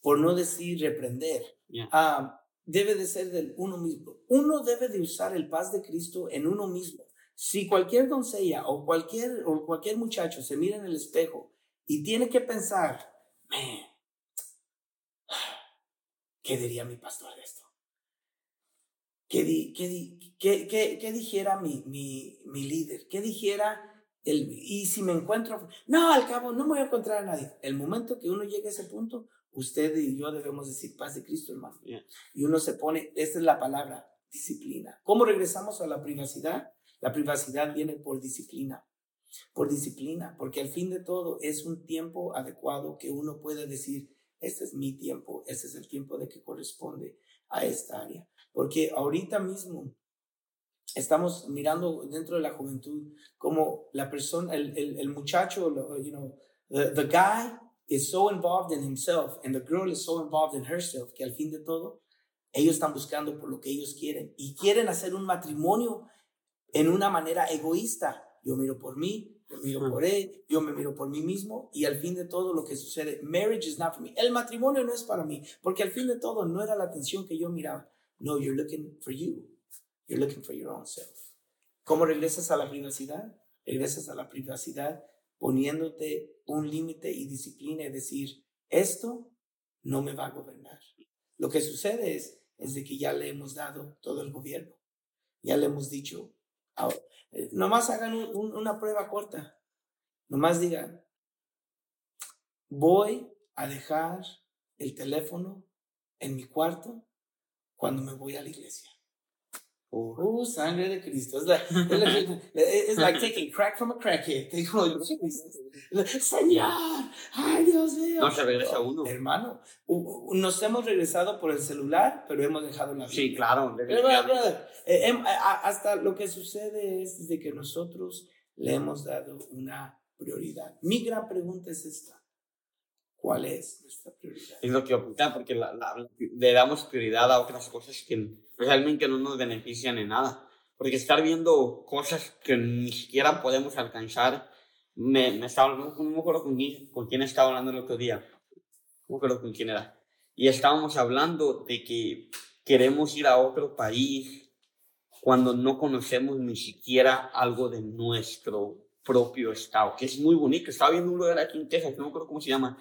por no decir reprender, debe de ser del uno mismo. Uno debe de usar el paz de Cristo en uno mismo. Si cualquier doncella o cualquier, o cualquier muchacho se mira en el espejo y tiene que pensar, ¿qué diría mi pastor de esto? ¿Qué, qué, qué, qué dijera mi, mi, mi, líder? ¿Qué dijera el... Y si me encuentro... No, al cabo, no me voy a encontrar a nadie. El momento que uno llegue a ese punto, usted y yo debemos decir paz de Cristo, hermano. Y uno se pone, esta es la palabra, disciplina. ¿Cómo regresamos a la privacidad? La privacidad viene por disciplina por disciplina, porque al fin de todo es un tiempo adecuado que uno puede decir, este es mi tiempo, este es el tiempo de que corresponde a esta área. Porque ahorita mismo estamos mirando dentro de la juventud como la persona, el, el, el muchacho, you know, the, the guy is so involved in himself and the girl is so involved in herself que al fin de todo ellos están buscando por lo que ellos quieren y quieren hacer un matrimonio en una manera egoísta yo miro por mí, yo miro por él, yo me miro por mí mismo y al fin de todo lo que sucede, marriage is not for me. El matrimonio no es para mí, porque al fin de todo no era la atención que yo miraba. No, you're looking for you. You're looking for your own self. ¿Cómo regresas a la privacidad? Regresas a la privacidad poniéndote un límite y disciplina y decir, esto no me va a gobernar. Lo que sucede es, es de que ya le hemos dado todo el gobierno. Ya le hemos dicho, nomás hagan una prueba corta. Nomás digan, voy a dejar el teléfono en mi cuarto cuando me voy a la iglesia. Uh, sangre de Cristo. Es like, taking crack from a crackhead. Señor, ay Dios mío. No se regresa uno. Hermano, nos hemos regresado por el celular, pero hemos dejado la vida. Sí, claro. Eh, hasta lo que sucede es de que nosotros le hemos dado una prioridad. Mi gran pregunta es esta. ¿Cuál es nuestra prioridad? Es lo que apuntar, porque le damos prioridad a otras cosas que realmente no nos benefician en nada. Porque estar viendo cosas que ni siquiera podemos alcanzar, me, me estaba, no, me acuerdo con quién, con quién estaba hablando el otro día, no me acuerdo con quién era. Y estábamos hablando de que queremos ir a otro país cuando no conocemos ni siquiera algo de nuestro propio estado, que es muy bonito. Estaba viendo un lugar aquí en Texas, no me acuerdo cómo se llama,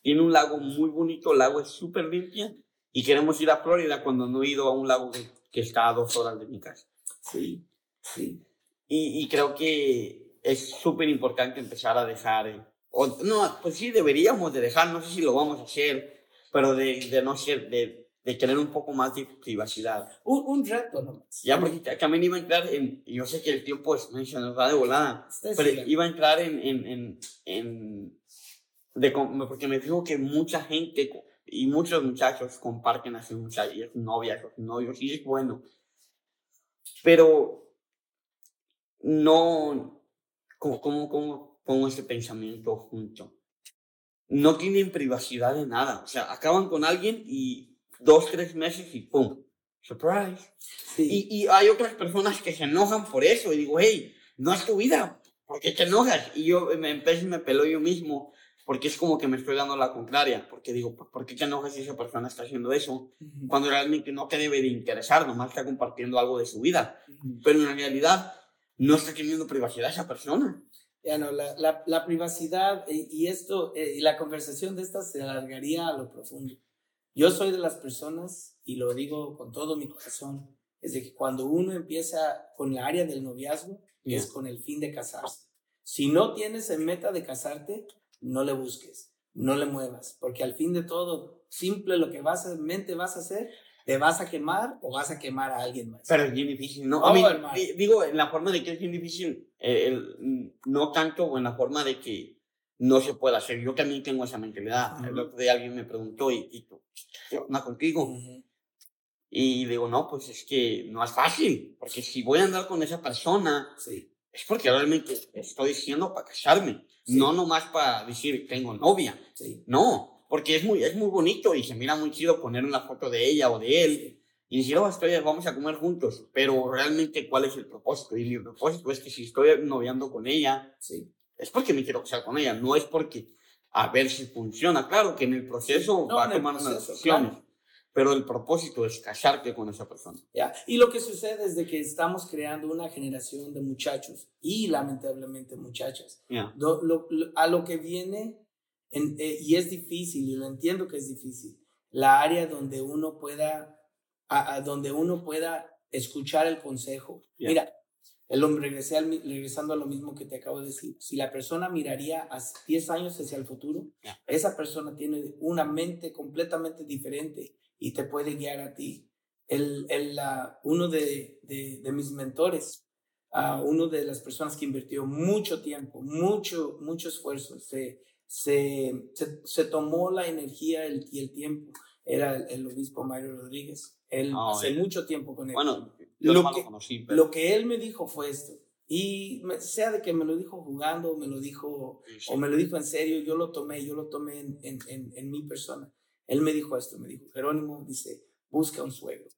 tiene un lago muy bonito, el lago es súper limpio y queremos ir a Florida cuando no he ido a un lago que, está a dos horas de mi casa. Sí, sí. Y, y creo que es súper importante empezar a dejar, eh, o, no, pues sí, deberíamos de dejar, no sé si lo vamos a hacer, pero de, de no ser, de, de tener un poco más de privacidad. Un, un reto, ¿no? Ya, porque también iba a entrar en, yo sé que el tiempo es, se nos va de volada, pero iba a entrar en, en, en, en de, porque me dijo que mucha gente y muchos muchachos comparten a sus muchachas, novias, sus novios, y es bueno. Pero no, ¿cómo, cómo, cómo pongo ese pensamiento junto? No tienen privacidad de nada. O sea, acaban con alguien y dos, tres meses y ¡pum! Surprise. Y, y hay otras personas que se enojan por eso y digo, hey, no es tu vida, ¿por qué te enojas? Y yo me empecé y me peló yo mismo porque es como que me estoy dando la contraria, porque digo, ¿por qué enojas si esa persona está haciendo eso? Cuando realmente no te debe de interesar, nomás está compartiendo algo de su vida, pero en realidad no está teniendo privacidad esa persona. Ya no, la, la, la privacidad y, y esto, eh, y la conversación de esta se alargaría a lo profundo. Yo soy de las personas, y lo digo con todo mi corazón, es de que cuando uno empieza con la área del noviazgo, es con el fin de casarse. Si no tienes en meta de casarte, no le busques, no le muevas, porque al fin de todo, simple lo que vas a, mente vas a hacer, te vas a quemar o vas a quemar a alguien más. Pero es bien difícil, ¿no? Oh, A mí, digo, en la forma de que es bien difícil, eh, el- no tanto o en la forma de que no se puede hacer. Yo también tengo esa mentalidad. El Ujú. otro día alguien me preguntó, ¿y, y tú, qué onda contigo? Ujú. Y digo, no, pues es que no es fácil, porque si voy a andar con esa persona, Sí, es porque realmente estoy diciendo para casarme, Sí. no nomás para decir tengo novia. sí. No, porque es muy, es muy bonito y se mira muy chido poner una foto de ella o de él y decir, oh, estoy, vamos a comer juntos. Pero realmente, ¿cuál es el propósito? Y mi propósito es que si estoy noviando con ella, Sí. es porque me quiero casar con ella, no es porque a ver si funciona. Claro que en el proceso No, va a tomar unas proceso, decisiones, claro. Pero el propósito es casarte con esa persona. Ya. Y lo que sucede es de que estamos creando una generación de muchachos y lamentablemente muchachas. Lo- lo- a lo que viene, en- eh, y es difícil, y lo entiendo que es difícil, la área donde uno pueda, a, a donde uno pueda escuchar el consejo. Mira, el hombre, regresé al regresando a lo mismo que te acabo de decir, si la persona miraría a 10 años hacia el futuro, esa persona tiene una mente completamente diferente y te puede guiar a ti. El, el, uno de, de, de mis mentores, a uno de las personas que invirtió mucho tiempo, mucho, mucho esfuerzo, se, se, se, se tomó la energía el- y el tiempo. Era el, el obispo Mario Rodríguez. Él Ah, hace mucho tiempo con él. Bueno, yo Lo no que- lo conocí, pero... Lo que él me dijo fue esto. Y me- sea de que me lo dijo jugando, me lo dijo, Sí. o me lo dijo en serio, yo lo tomé, yo lo tomé en, en, en, en mi persona. Él me dijo esto, me dijo, Jerónimo, dice, busca un suegro.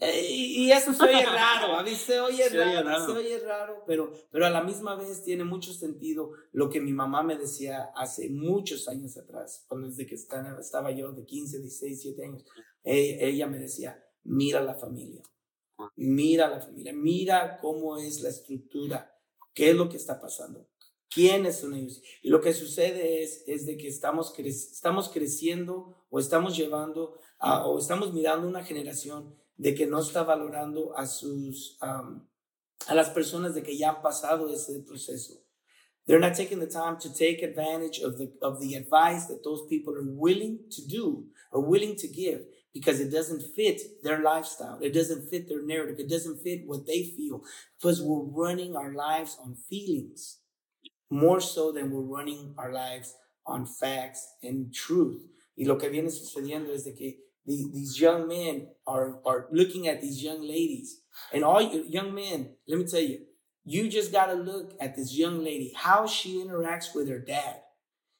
Eh, y, eso se oye raro, a mí se oye Se oye raro, raro. se oye raro, pero, pero a la misma vez tiene mucho sentido lo que mi mamá me decía hace muchos años atrás, cuando desde que estaba, estaba yo de 15, 16, 17 años. Eh, ella me decía, mira la familia, mira la familia, mira cómo es la estructura, qué es lo que está pasando, quiénes son ellos. Y lo que sucede es, es de que estamos, cre- estamos creciendo o estamos llevando a- o estamos mirando una generación de que no está valorando a sus a las personas de que ya han pasado ese proceso. They're not taking the time to take advantage of the of the advice that those people are willing to do or willing to give because it doesn't fit their lifestyle. It doesn't fit their narrative. It doesn't fit what they feel. Because we're running our lives on feelings more so than we're running our lives on facts and truth. Y lo que viene sucediendo es de que the, these young men are, are looking at these young ladies. And all you young men, let me tell you, you just got to look at this young lady, how she interacts with her dad.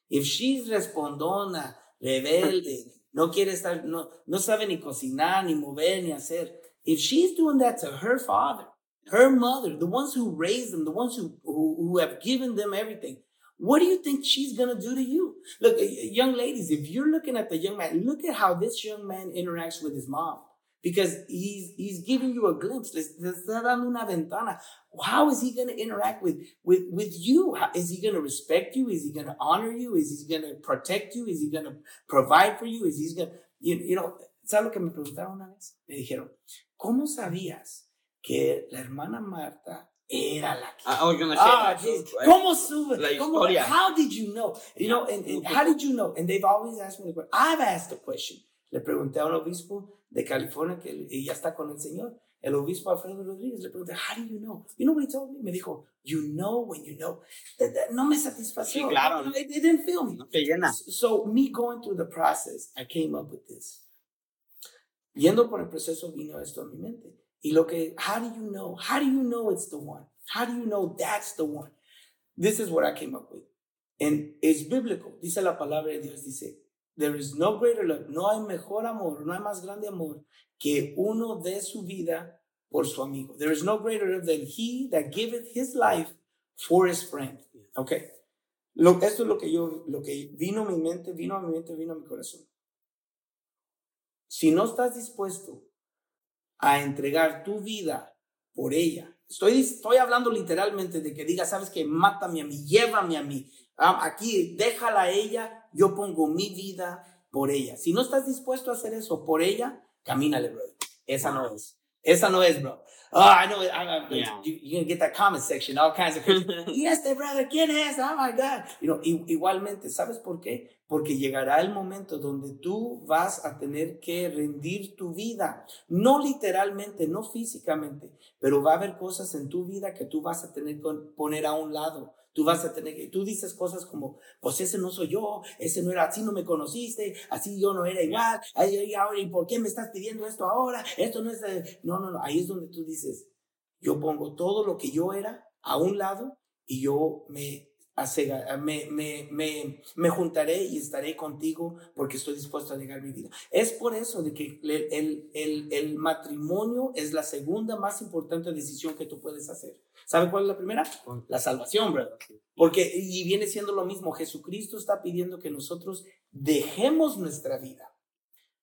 If she's respondona, rebelde, no quiere estar, no, no sabe ni cocinar, ni mover, ni hacer. If she's doing that to her father, her mother, the ones who raised them, the ones who, who, who have given them everything, what do you think she's gonna do to you? Look, young ladies, if you're looking at the young man, look at how this young man interacts with his mom. Because he's he's giving you a glimpse. Dando una ventana. How is he going to interact with with with you? How, is he going to respect you? Is he going to honor you? Is he going to protect you? Is he going to provide for you? Is he going to you, you know? ¿Sabes lo que me preguntaron una vez? Me dijeron, ¿cómo sabías que la hermana Marta era la que Ah, I was gonna say Ah, that, jeez. so, ¿Cómo sube? La ¿Cómo- historia. how did you know? You know, and, and how did you know? And they've always asked me the question. I've asked the question. Le pregunté a un obispo de California que ya está con el Señor. El obispo Alfredo Rodríguez le pregunté, how do you know? You know what he told me? Me dijo, you know when you know. That- that no me satisfació. Sí, claro. No, it, it didn't feel me. no te llena. So me going through the process, I came up with this. Yendo por el proceso vino esto a mi mente. Y lo que, how do you know? How do you know it's the one? How do you know that's the one? This is what I came up with. And it's biblical. Dice la palabra de Dios, dice, there is no greater love, no hay mejor amor, no hay más grande amor que uno de su vida por su amigo. There is no greater love than he that giveth his life for his friend. Okay. Lo, esto es lo que yo, lo que vino a mi mente, vino a mi mente, vino a mi corazón. Si no estás dispuesto a entregar tu vida por ella, estoy, estoy hablando literalmente de que diga, sabes que mátame a mí, llévame a mí, ah, aquí déjala a ella, yo pongo mi vida por ella. Si no estás dispuesto a hacer eso por ella, camínale, brother. Esa no es. Esa no es, bro. Oh, I know. I, I, Yeah. you, you're gonna get that comment section, all kinds of y este brother, ¿quién es? Oh my God. You know, igualmente, ¿sabes por qué? Porque llegará el momento donde tú vas a tener que rendir tu vida. No literalmente, no físicamente, pero va a haber cosas en tu vida que tú vas a tener que poner a un lado. Tú vas a tener que, tú dices cosas como, pues ese no soy yo, ese no era, así no me conociste, así yo no era igual, ay, ahora, ¿y por qué me estás pidiendo esto ahora? Esto no es, de-". no, no, no, ahí es donde tú dices, yo pongo todo lo que yo era a un lado y yo me, me, me, me, me juntaré y estaré contigo porque estoy dispuesto a negar mi vida. Es por eso de que el, el, el, el matrimonio es la segunda más importante decisión que tú puedes hacer. ¿Sabe cuál es la primera? La salvación, brother. Porque, y viene siendo lo mismo, Jesucristo está pidiendo que nosotros dejemos nuestra vida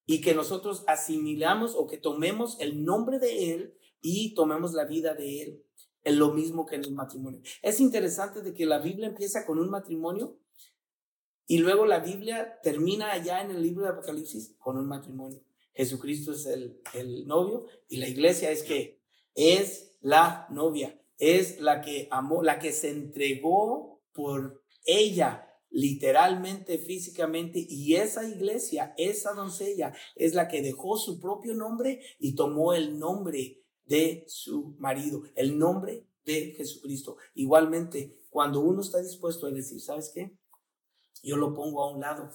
y que nosotros asimilamos o que tomemos el nombre de Él y tomemos la vida de Él. Es lo mismo que en el matrimonio. Es interesante de que la Biblia empieza con un matrimonio y luego la Biblia termina allá en el libro de Apocalipsis con un matrimonio. Jesucristo es el, el novio y la iglesia es que es la novia, es la que amó, la que se entregó por ella literalmente, físicamente, y esa iglesia, esa doncella, es la que dejó su propio nombre y tomó el nombre de su marido, el nombre de Jesucristo. Igualmente, cuando uno está dispuesto a decir, ¿sabes qué? Yo lo pongo a un lado.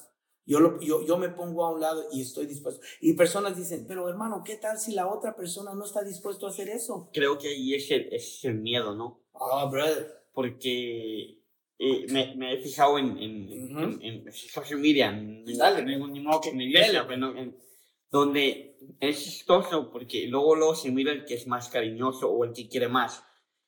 Yo, lo, yo, yo me pongo a un lado y estoy dispuesto. Y personas dicen, pero hermano, ¿qué tal si la otra persona no está dispuesto a hacer eso? Creo que ahí es el, es el miedo, ¿no? Oh, brother. Porque eh, me, me he fijado en, en, en, en social media, en, Dale. en, en- ni modo que en la iglesia, en- donde es chistoso porque luego, luego se mira el que es más cariñoso o el que quiere más.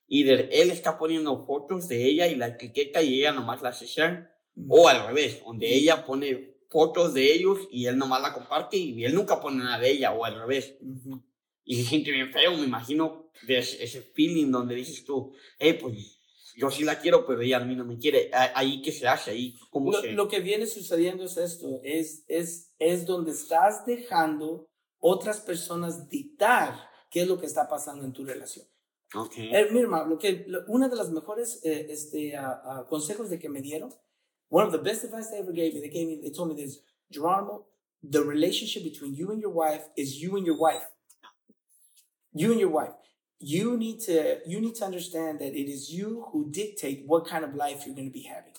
Y de- él está poniendo fotos de ella y la etiqueta y ella nomás la share. O al revés, donde ella pone fotos de ellos y él nomás la comparte y él nunca pone nada de ella, o al revés. Y se siente bien feo, me imagino, de ese, ese feeling donde dices tú, hey, pues yo sí la quiero, pero ella a mí no me quiere. Ahí qué se hace, ahí cómo Lo, se... lo que viene sucediendo es esto, es, es, es donde estás dejando otras personas dictar qué es lo que está pasando en tu relación. Ok. Eh, mira, lo que, lo- una de las mejores eh, este, ah, ah, consejos de que me dieron, one of the best advice they ever gave me, they, gave me, they told me this, Geronimo, the relationship between you and your wife is you and your wife. You and your wife. You need to you need to understand that it is you who dictate what kind of life you're going to be having.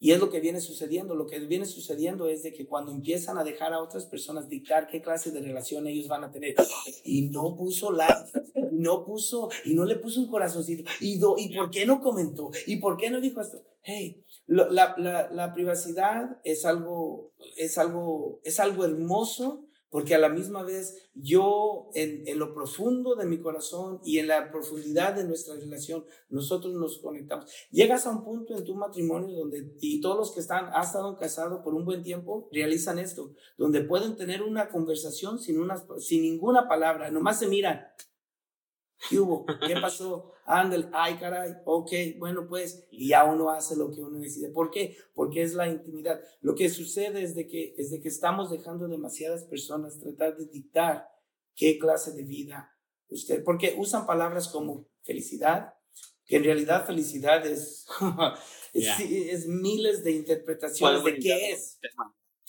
Y es lo que viene sucediendo. Lo que viene sucediendo es de que cuando empiezan a dejar a otras personas dictar qué clase de relación ellos van a tener, y no puso like, no puso, y no le puso un corazoncito, y, do- y por qué no comentó, y por qué no dijo esto. Hey, la, la, la privacidad es algo, es algo, es algo hermoso, porque a la misma vez yo en, en lo profundo de mi corazón y en la profundidad de nuestra relación, nosotros nos conectamos. Llegas a un punto en tu matrimonio donde, y todos los que están, han estado casados por un buen tiempo, realizan esto, donde pueden tener una conversación sin, una, sin ninguna palabra, nomás se miran. ¿Qué hubo? ¿Qué pasó? Ándale, ay caray, ok, bueno pues, y ya uno hace lo que uno decide. ¿Por qué? Porque es la intimidad. Lo que sucede es de que, es de que estamos dejando demasiadas personas tratar de dictar qué clase de vida usted, porque usan palabras como felicidad, que en realidad felicidad es, es, Yeah. es miles de interpretaciones de qué es.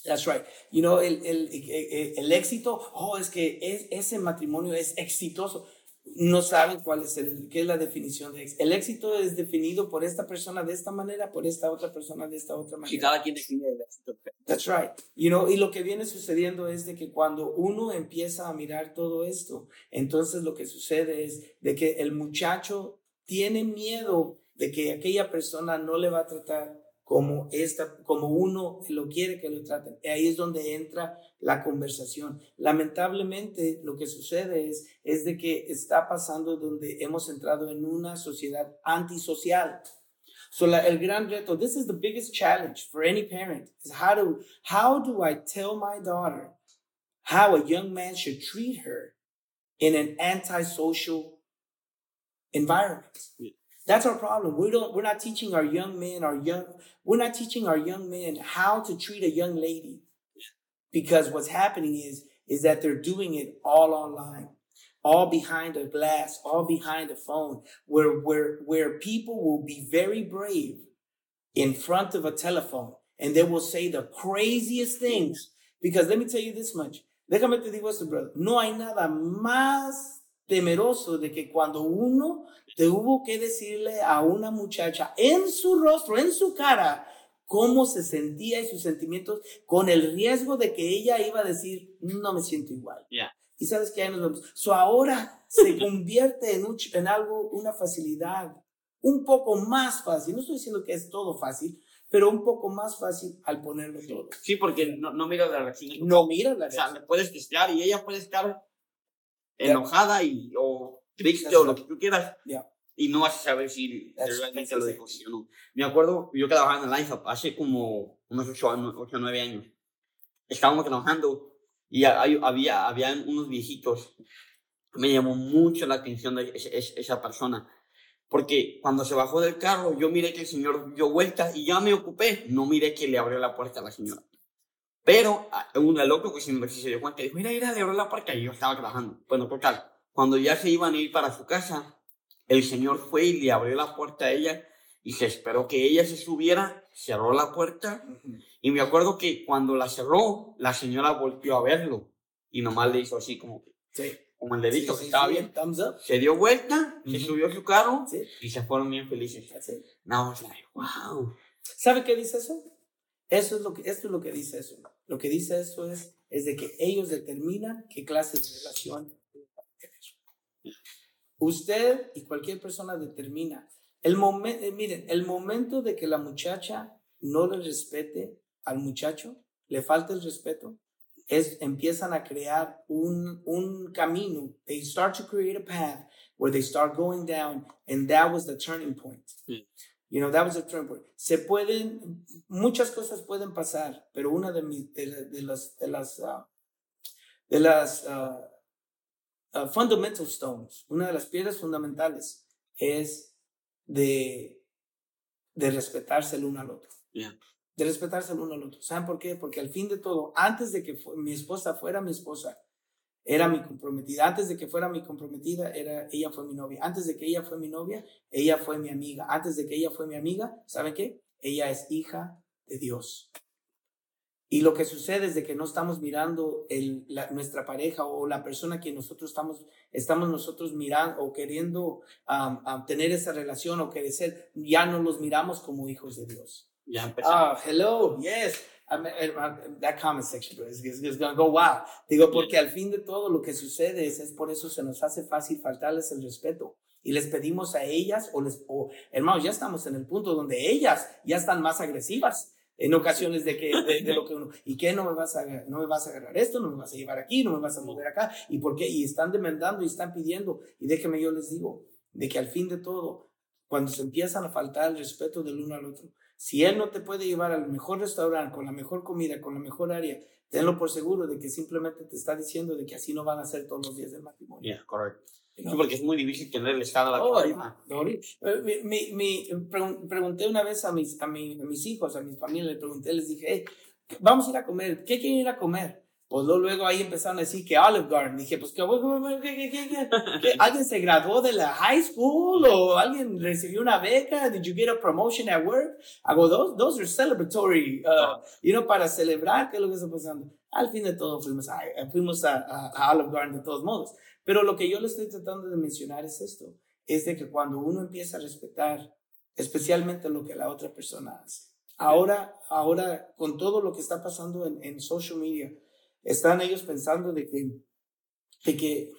That's right. You know, el, el, el, el éxito, oh, es que es, ese matrimonio es exitoso. No saben cuál es el, qué es la definición de éxito. El éxito es definido por esta persona de esta manera, por esta otra persona de esta otra manera. cada quien define el éxito. That's right. You know, y lo que viene sucediendo es de que cuando uno empieza a mirar todo esto, entonces lo que sucede es de que el muchacho tiene miedo de que aquella persona no le va a tratar como esta, como uno lo quiere que lo traten. Ahí es donde entra la conversación. Lamentablemente lo que sucede es, es de que está pasando donde hemos entrado en una sociedad antisocial. So el gran reto, this is the biggest challenge for any parent, is how do, how do I tell my daughter how a young man should treat her in an antisocial environment? That's our problem. We don't, we're not teaching our young men, our young, we're not teaching our young men how to treat a young lady because what's happening is, is that they're doing it all online. all behind a glass, all behind a phone, where, where, where people will be very brave in front of a telephone and they will say the craziest things. Because let me tell you this much. Déjame te digo esto, brother. No hay nada más temeroso de que cuando uno tuvo que decirle a una muchacha en su rostro, en su cara, cómo se sentía y sus sentimientos, con el riesgo de que ella iba a decir, no me siento igual. Yeah. Y sabes que ahí nos vemos. So ahora se convierte en, un, en algo, una facilidad, un poco más fácil. No estoy diciendo que es todo fácil, pero un poco más fácil al ponerlo todo. Sí, porque no, no mira la reacción. No mira la O sea, reacción. le puedes testear y ella puede estar enojada y, o That's o lo que tú quieras. Ya. Y no vas a saber si That's- realmente that's lo dijo o no. Me acuerdo, yo que trabajaba en el Life Up hace como unos 8 o 9 años. Estábamos trabajando y había, había unos viejitos. Me llamó mucho la atención de ese- ese- esa persona. Porque cuando se bajó del carro, yo miré que el señor dio vuelta y ya me ocupé. No miré que le abrió la puerta a la señora. Pero a- un loco que se dio cuenta dijo, mira, mira, le abrió la puerta y yo estaba trabajando. Bueno, total, cuando ya se iban a ir para su casa, el señor fue y le abrió la puerta a ella y se esperó que ella se subiera, cerró la puerta y me acuerdo que cuando la cerró, la señora volvió a verlo y nomás le hizo así como, Sí. como el dedito Sí, que sí, estaba bien. Se dio vuelta, se Ujú. subió a su carro y se fueron bien felices. it. No, like, wow. ¿Sabe qué dice eso? Eso es lo que, esto es lo que dice eso. Lo que dice eso es, es de que ellos determinan qué clase de relación. Usted y cualquier persona determina. El momento, miren, el momento de que la muchacha no le respete al muchacho, le falta el respeto, es, empiezan a crear un, un camino. They start to create a path where they start going down, and that was the turning point. You know, that was the turning point. Se pueden, muchas cosas pueden pasar, pero una de, mis, de, de las, de las, ah, de las ah, ah, fundamental stones, una de las piedras fundamentales es de, de respetarse el uno al otro. Yeah. De respetarse el uno al otro. ¿Saben por qué? Porque al fin de todo, antes de que mi esposa fuera mi esposa, era mi comprometida. Antes de que fuera mi comprometida, era, ella fue mi novia. Antes de que ella fue mi novia, ella fue mi amiga. Antes de que ella fue mi amiga, ¿saben qué? Ella es hija de Dios. Y lo que sucede es de que no estamos mirando el, la- nuestra pareja o la persona que nosotros estamos, estamos nosotros mirando o queriendo um, um, tener esa relación o crecer, ya no los miramos como hijos de Dios. Ya empezamos. Ah, hello, yes. I mean, eh, uh, that comment section is, is, is gonna go wow. Digo, porque al fin de todo lo que sucede es, es por eso se nos hace fácil faltarles el respeto. Y les pedimos a ellas, o les, o, hermanos, ya estamos en el punto donde ellas ya están más agresivas en ocasiones de que, de, de lo que uno, ¿y qué no me vas a, no me vas a agarrar esto, no me vas a llevar aquí, no me vas a mover acá? ¿Y por qué? Y están demandando y están pidiendo. Y déjeme yo les digo, de que al fin de todo, cuando se empiezan a faltar el respeto del uno al otro, si él no te puede llevar al mejor restaurante, con la mejor comida, con la mejor área, tenlo por seguro de que simplemente te está diciendo de que así no van a ser todos los días del matrimonio. Yeah, correcto. Sí, porque es muy difícil tener el estado Oh, pareja. no, eh, pregun- pregunté una vez a mis, a, mi- a mis hijos, a mis familias, les pregunté, les dije, hey, vamos a ir a comer, ¿qué quieren ir a comer? Pues luego, ahí empezaron a decir que Olive Garden. Dije, pues, ¿qué, qué, qué, qué, qué, qué? ¿Alguien se graduó de la high school o alguien recibió una beca? Did you get a promotion at work? Hago, those, those are celebratory, uh, you know, para celebrar qué es lo que está pasando. Al fin de todo fuimos a, fuimos a, a, a Olive Garden de todos modos. Pero lo que yo le estoy tratando de mencionar es esto, es de que cuando uno empieza a respetar especialmente lo que la otra persona hace. Ahora, ahora con todo lo que está pasando en, en social media, están ellos pensando de que, de que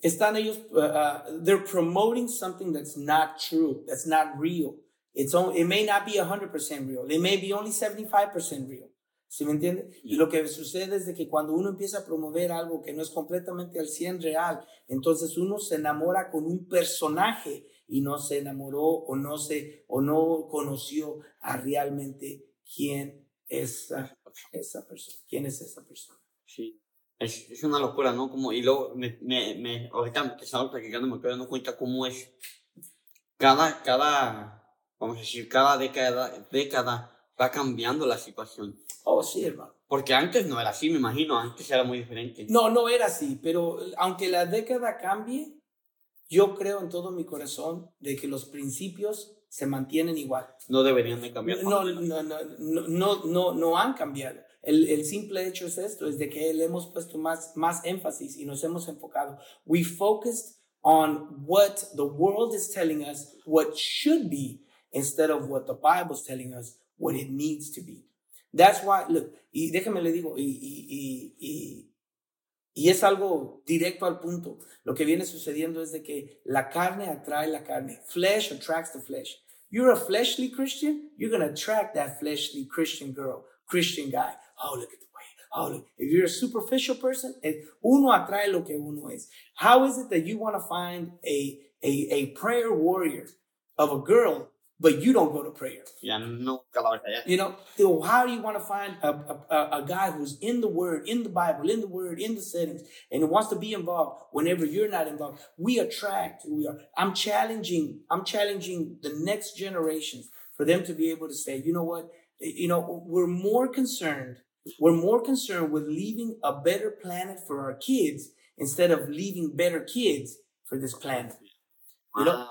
están ellos, uh, uh, they're promoting something that's not true, that's not real. It's only, it may not be 100% real. It may be only 75% real. ¿Sí me entiende? Y lo que sucede es de que cuando uno empieza a promover algo que no es completamente al 100 real, entonces uno se enamora con un personaje y no se enamoró o no se o no conoció a realmente quién es esa, persona, quién es esa persona. Sí. Es, es una locura, ¿no? Como, y luego, me, me, me, ahorita que estaba practicando me estoy dando cuenta cómo es cada, cada, vamos a decir, cada década, década va cambiando la situación. Oh, sí, hermano. Porque antes no era así, me imagino, antes era muy diferente. No, no era así, pero aunque la década cambie, yo creo en todo mi corazón de que los principios se mantienen igual. No deberían de cambiar. No, no, no, no, no, no, no han cambiado. El, el, simple hecho es esto, es de que le hemos puesto más, más énfasis y nos hemos enfocado. We focused on what the world is telling us what should be instead of what the Bible is telling us what it needs to be. That's why, look, y déjeme le digo, y, y, y, y, es algo directo al punto. Lo que viene sucediendo es de que la carne atrae la carne. Flesh attracts the flesh. You're a fleshly Christian, you're going to attract that fleshly Christian girl, Christian guy. Oh, look at the way. Oh, look. If you're a superficial person, uno atrae lo que uno es. How is it that you want to find a, a, a prayer warrior of a girl, but you don't go to prayer? Ya no, You know, how do you want to find a, a, a guy who's in the Word, in the Bible, in the Word, in the settings, and wants to be involved whenever you're not involved? We attract. We are. I'm challenging. I'm challenging the next generations for them to be able to say, you know what? Eh, you know, we're more concerned we're more concerned with leaving a better planet for our kids instead of leaving better kids for this planet. You know,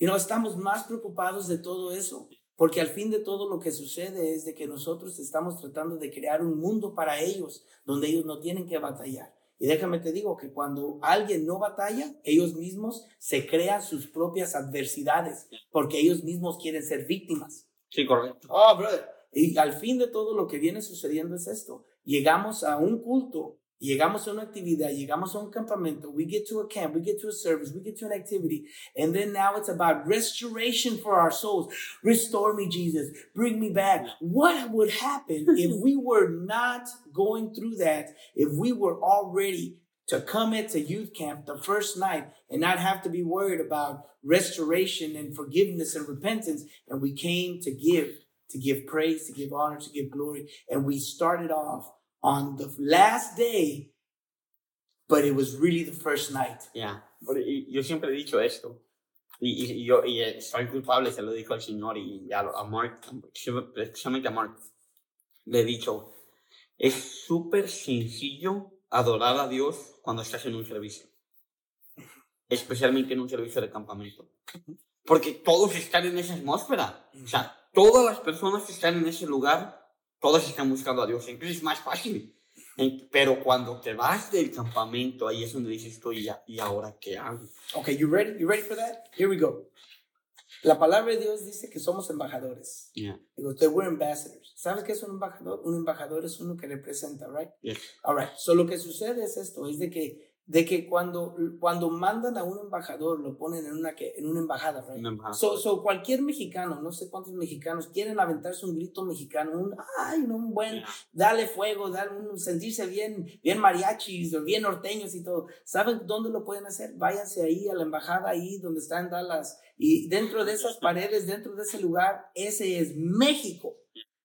you know, estamos más preocupados de todo eso, porque al fin de todo lo que sucede es de que nosotros estamos tratando de crear un mundo para ellos donde ellos no tienen que batallar. Y déjame te digo que cuando alguien no batalla, ellos mismos se crean sus propias adversidades, porque ellos mismos quieren ser víctimas. Sí, correcto. Oh, brother. Y al fin de todo lo que viene sucediendo es esto. Llegamos a un culto, llegamos a una actividad, llegamos a un campamento, we get to a camp, we get to a service, we get to an activity, and then now it's about restoration for our souls. Restore me, Jesus. Bring me back. What would happen if we were not going through that, if we were already to come into youth camp the first night and not have to be worried about restoration and forgiveness and repentance, and we came to give to give praise, to give honor, to give glory. And we started off on the last day, but it was really the first night. Yeah. Yo siempre he dicho esto. Y, y, yo y eh, soy culpable, se lo dijo al Señor y a, a Mark, especialmente a Mark. Le he dicho, es súper sencillo adorar a Dios cuando estás en un servicio. Especialmente en un servicio de campamento. Porque todos están en esa atmósfera. O sea, todas las personas están en ese lugar, todas están buscando a Dios. Entonces es más fácil. Pero cuando te vas del campamento, ahí es donde dices tú, ¿y, ¿y ahora qué hago? Okay, you ready? You ready for that? Here we go. La palabra de Dios dice que somos embajadores. Yeah. Digo, we're ambassadors. ¿Sabes qué es un embajador? Un embajador es uno que representa, right? Yes. All right. So lo que sucede es esto, es de que de que cuando, cuando mandan a un embajador, lo ponen en una, en una embajada, right? So, so, cualquier mexicano, no sé cuántos mexicanos, quieren aventarse un grito mexicano, un, ay, un buen, dale fuego, dale un, sentirse bien, bien mariachis, bien norteños y todo. ¿Saben dónde lo pueden hacer? Váyanse ahí a la embajada, ahí donde están Dallas. Y dentro de esas paredes, dentro de ese lugar, ese es México.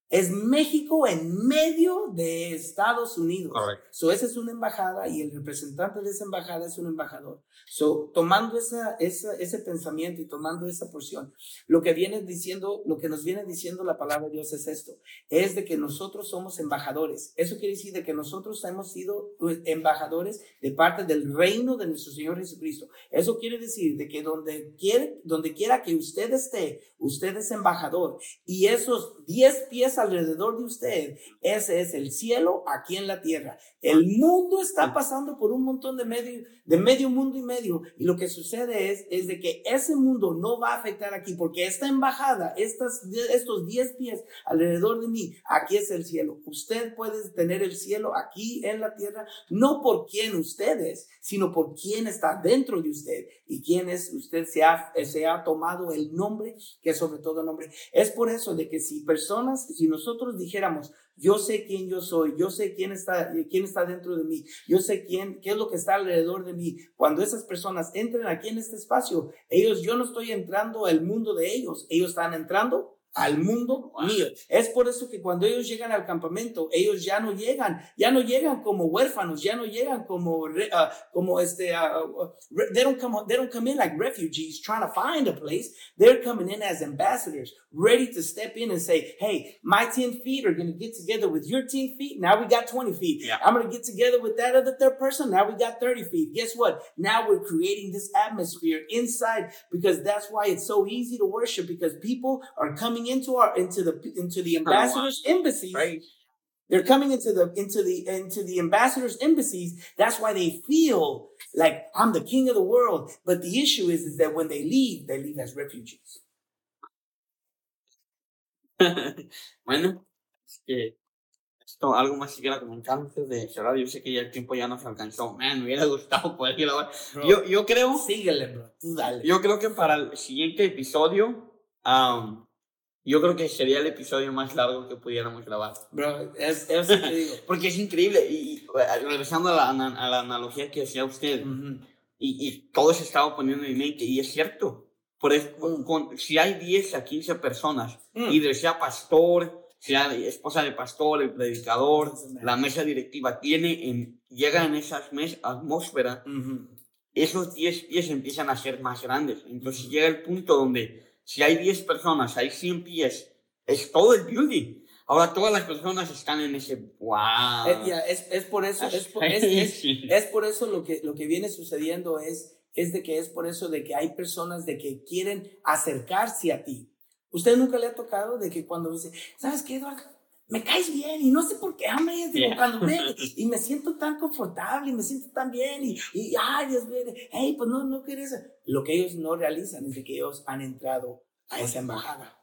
Es México en medio de Estados Unidos. Correcto. So, esa es una embajada y el representante de esa embajada es un embajador. So, tomando esa, esa, ese pensamiento y tomando esa porción, lo que viene diciendo, lo que nos viene diciendo la palabra de Dios es esto, es de que nosotros somos embajadores. Eso quiere decir de que nosotros hemos sido pues, embajadores de parte del reino de nuestro Señor Jesucristo. Eso quiere decir de que donde, quiere, donde quiera que usted esté, usted es embajador. Y esos 10 pies alrededor de usted, ese es el cielo aquí en la tierra. El mundo está pasando por un montón de medio, de medio mundo y medio. Y lo que sucede es, es de que ese mundo no va a afectar aquí porque esta embajada, estas, estos 10 pies alrededor de mí, aquí es el cielo. Usted puede tener el cielo aquí en la tierra, no por quién usted es, sino por quién está dentro de usted y quién es usted se ha, se ha tomado el nombre que es sobre todo nombre. Es por eso de que si personas, si nosotros dijéramos, yo sé quién yo soy, yo sé quién está, quién está dentro de mí, yo sé quién, qué es lo que está alrededor de mí. Cuando esas personas entren aquí en este espacio, ellos, yo no estoy entrando al mundo de ellos, ellos están entrando al mundo mío. Es por eso que cuando ellos llegan al campamento, ellos ya no llegan, ya no llegan como huérfanos, ya no llegan como, uh, como este, uh, they, don't come, they don't come in like refugees trying to find a place. They're coming in as ambassadors, ready to step in and say, hey, my 10 feet are going to get together with your 10 feet. Now we got 20 feet. Yeah. I'm going to get together with that other third person. Now we got 30 feet. Guess what? Now we're creating this atmosphere inside because that's why it's so easy to worship because people are coming into our into the into the ambassadors embassies Right. they're coming into the into the into the ambassadors embassies that's why they feel like i'm the king of the world but the issue is is that when they leave they leave as refugees bueno, este, esto, algo más que quiera comentar antes de cerrar. Yo sé que ya el tiempo ya nos alcanzó. Man, me hubiera gustado poder grabar. Yo, yo creo, síguele bro tú dale yo creo que para el siguiente episodio, am, yo creo que sería el episodio más largo que pudiéramos grabar. bro es es digo Porque es increíble. Y, y, regresando a la, a la analogía que decía usted, Ujú. y, y todo se estaba poniendo en mi mente, y es cierto. Por eso, con- con- si hay 10 a 15 personas, Mm. y sea pastor, sea esposa de pastor, el predicador, la mesa directiva, tiene en, llega en esa atmósfera, Ujú. esos 10 pies empiezan a ser más grandes. Entonces llega el punto donde si hay 10 personas, hay 100 pies, es todo el building. Ahora todas las personas están en ese, wow. Eh, es, es por eso es por. Es por eso lo que, lo que viene sucediendo es, es de que es por eso de que hay personas de que quieren acercarse a ti. ¿Usted nunca le ha tocado de que cuando dice, ¿sabes qué, Eduardo? Me caes bien y no sé por qué, hombre, digo, Yeah. cuando ve y me siento tan confortable y me siento tan bien y, y ay, Dios mío, hey, pues no, no quieres. Lo que ellos no realizan es de que ellos han entrado a esa embajada.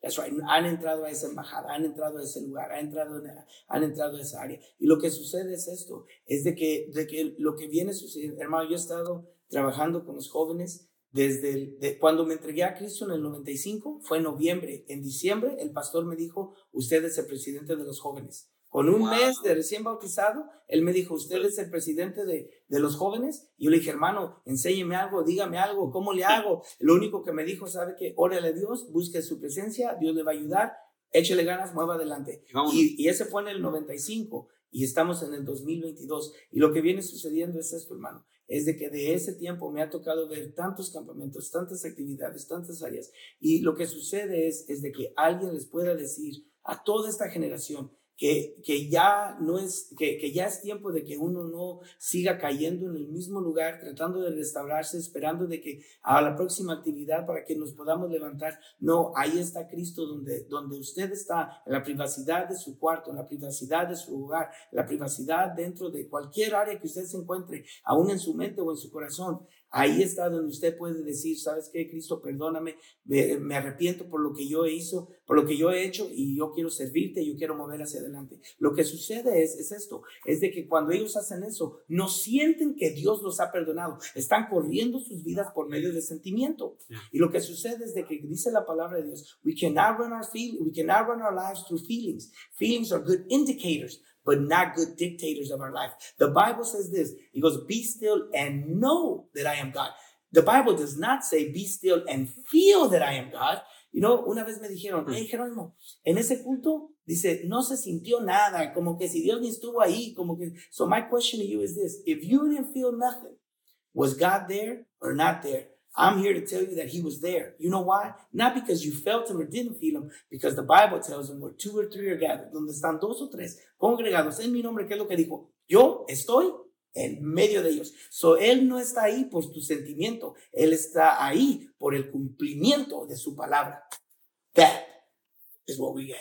That's right. Han entrado a esa embajada, han entrado a ese lugar, han entrado, en- han entrado a esa área. Y lo que sucede es esto, es de que, de que lo que viene sucediendo, hermano, yo he estado trabajando con los jóvenes desde el- de, cuando me entregué a Cristo en el 95, fue en noviembre. En diciembre, el pastor me dijo, usted es el presidente de los jóvenes. Con un Wow. mes de recién bautizado, él me dijo, usted es el presidente de, de los jóvenes. Y yo le dije, hermano, enséñeme algo, dígame algo, ¿cómo le hago? Lo único que me dijo, ¿sabe qué? Órale a Dios, busque su presencia, Dios le va a ayudar, échele ganas, mueva adelante. Y, y ese fue en el 95 y estamos en el 2022. Y lo que viene sucediendo es esto, hermano, es de que de ese tiempo me ha tocado ver tantos campamentos, tantas actividades, tantas áreas. Y lo que sucede es, es de que alguien les pueda decir a toda esta generación que, que ya no es, que, que ya es tiempo de que uno no siga cayendo en el mismo lugar, tratando de restaurarse, esperando de que a la próxima actividad para que nos podamos levantar. No, ahí está Cristo donde, donde usted está, en la privacidad de su cuarto, en la privacidad de su hogar, la privacidad dentro de cualquier área que usted se encuentre, aún en su mente o en su corazón. Ahí está donde usted puede decir, ¿sabes qué, Cristo? Perdóname, me, me arrepiento por lo que yo hizo, por lo que yo he hecho y yo quiero servirte, yo quiero mover hacia adelante. Lo que sucede es, es esto, es de que cuando ellos hacen eso, no sienten que Dios los ha perdonado, están corriendo sus vidas por medio de sentimiento. Y lo que sucede es de que dice la palabra de Dios, we cannot run our feel, we cannot run our lives through feelings. Feelings are good indicators, but not good dictators of our life. The Bible says this. It goes, be still and know that I am God. The Bible does not say be still and feel that I am God. You know, una vez me dijeron, hmm. hey Jerónimo, en ese culto, dice, no se sintió nada, como que si Dios ni estuvo ahí, como que, so my question to you is this, if you didn't feel nothing, was God there or not there? I'm here to tell you that he was there. You know why? Not because you felt him or didn't feel him, because the Bible tells him where two or three are gathered, donde están dos o tres congregados en mi nombre, ¿qué es lo que dijo? Yo estoy en medio de ellos. So, él no está ahí por tu sentimiento, él está ahí por el cumplimiento de su palabra. That is what we get.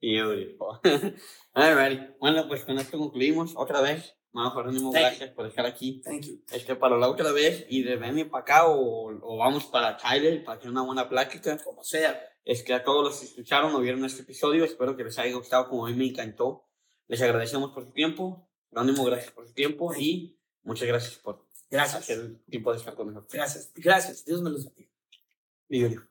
Beautiful. Alrighty. Bueno, pues con esto concluimos. Otra vez, Mano Jerónimo, Thank you. gracias por estar aquí. Thank you. Este, para la otra vez, y de venir para acá o, o vamos para Tyler para hacer una buena plática. Como sea. Es que a todos los que escucharon o vieron este episodio, espero que les haya gustado como a mí me encantó. Les agradecemos por su tiempo. Jerónimo, gracias por su tiempo y muchas gracias por Gracias. hacer el tiempo de estar con nosotros. Gracias. Gracias. Dios me los bendiga. Beautiful.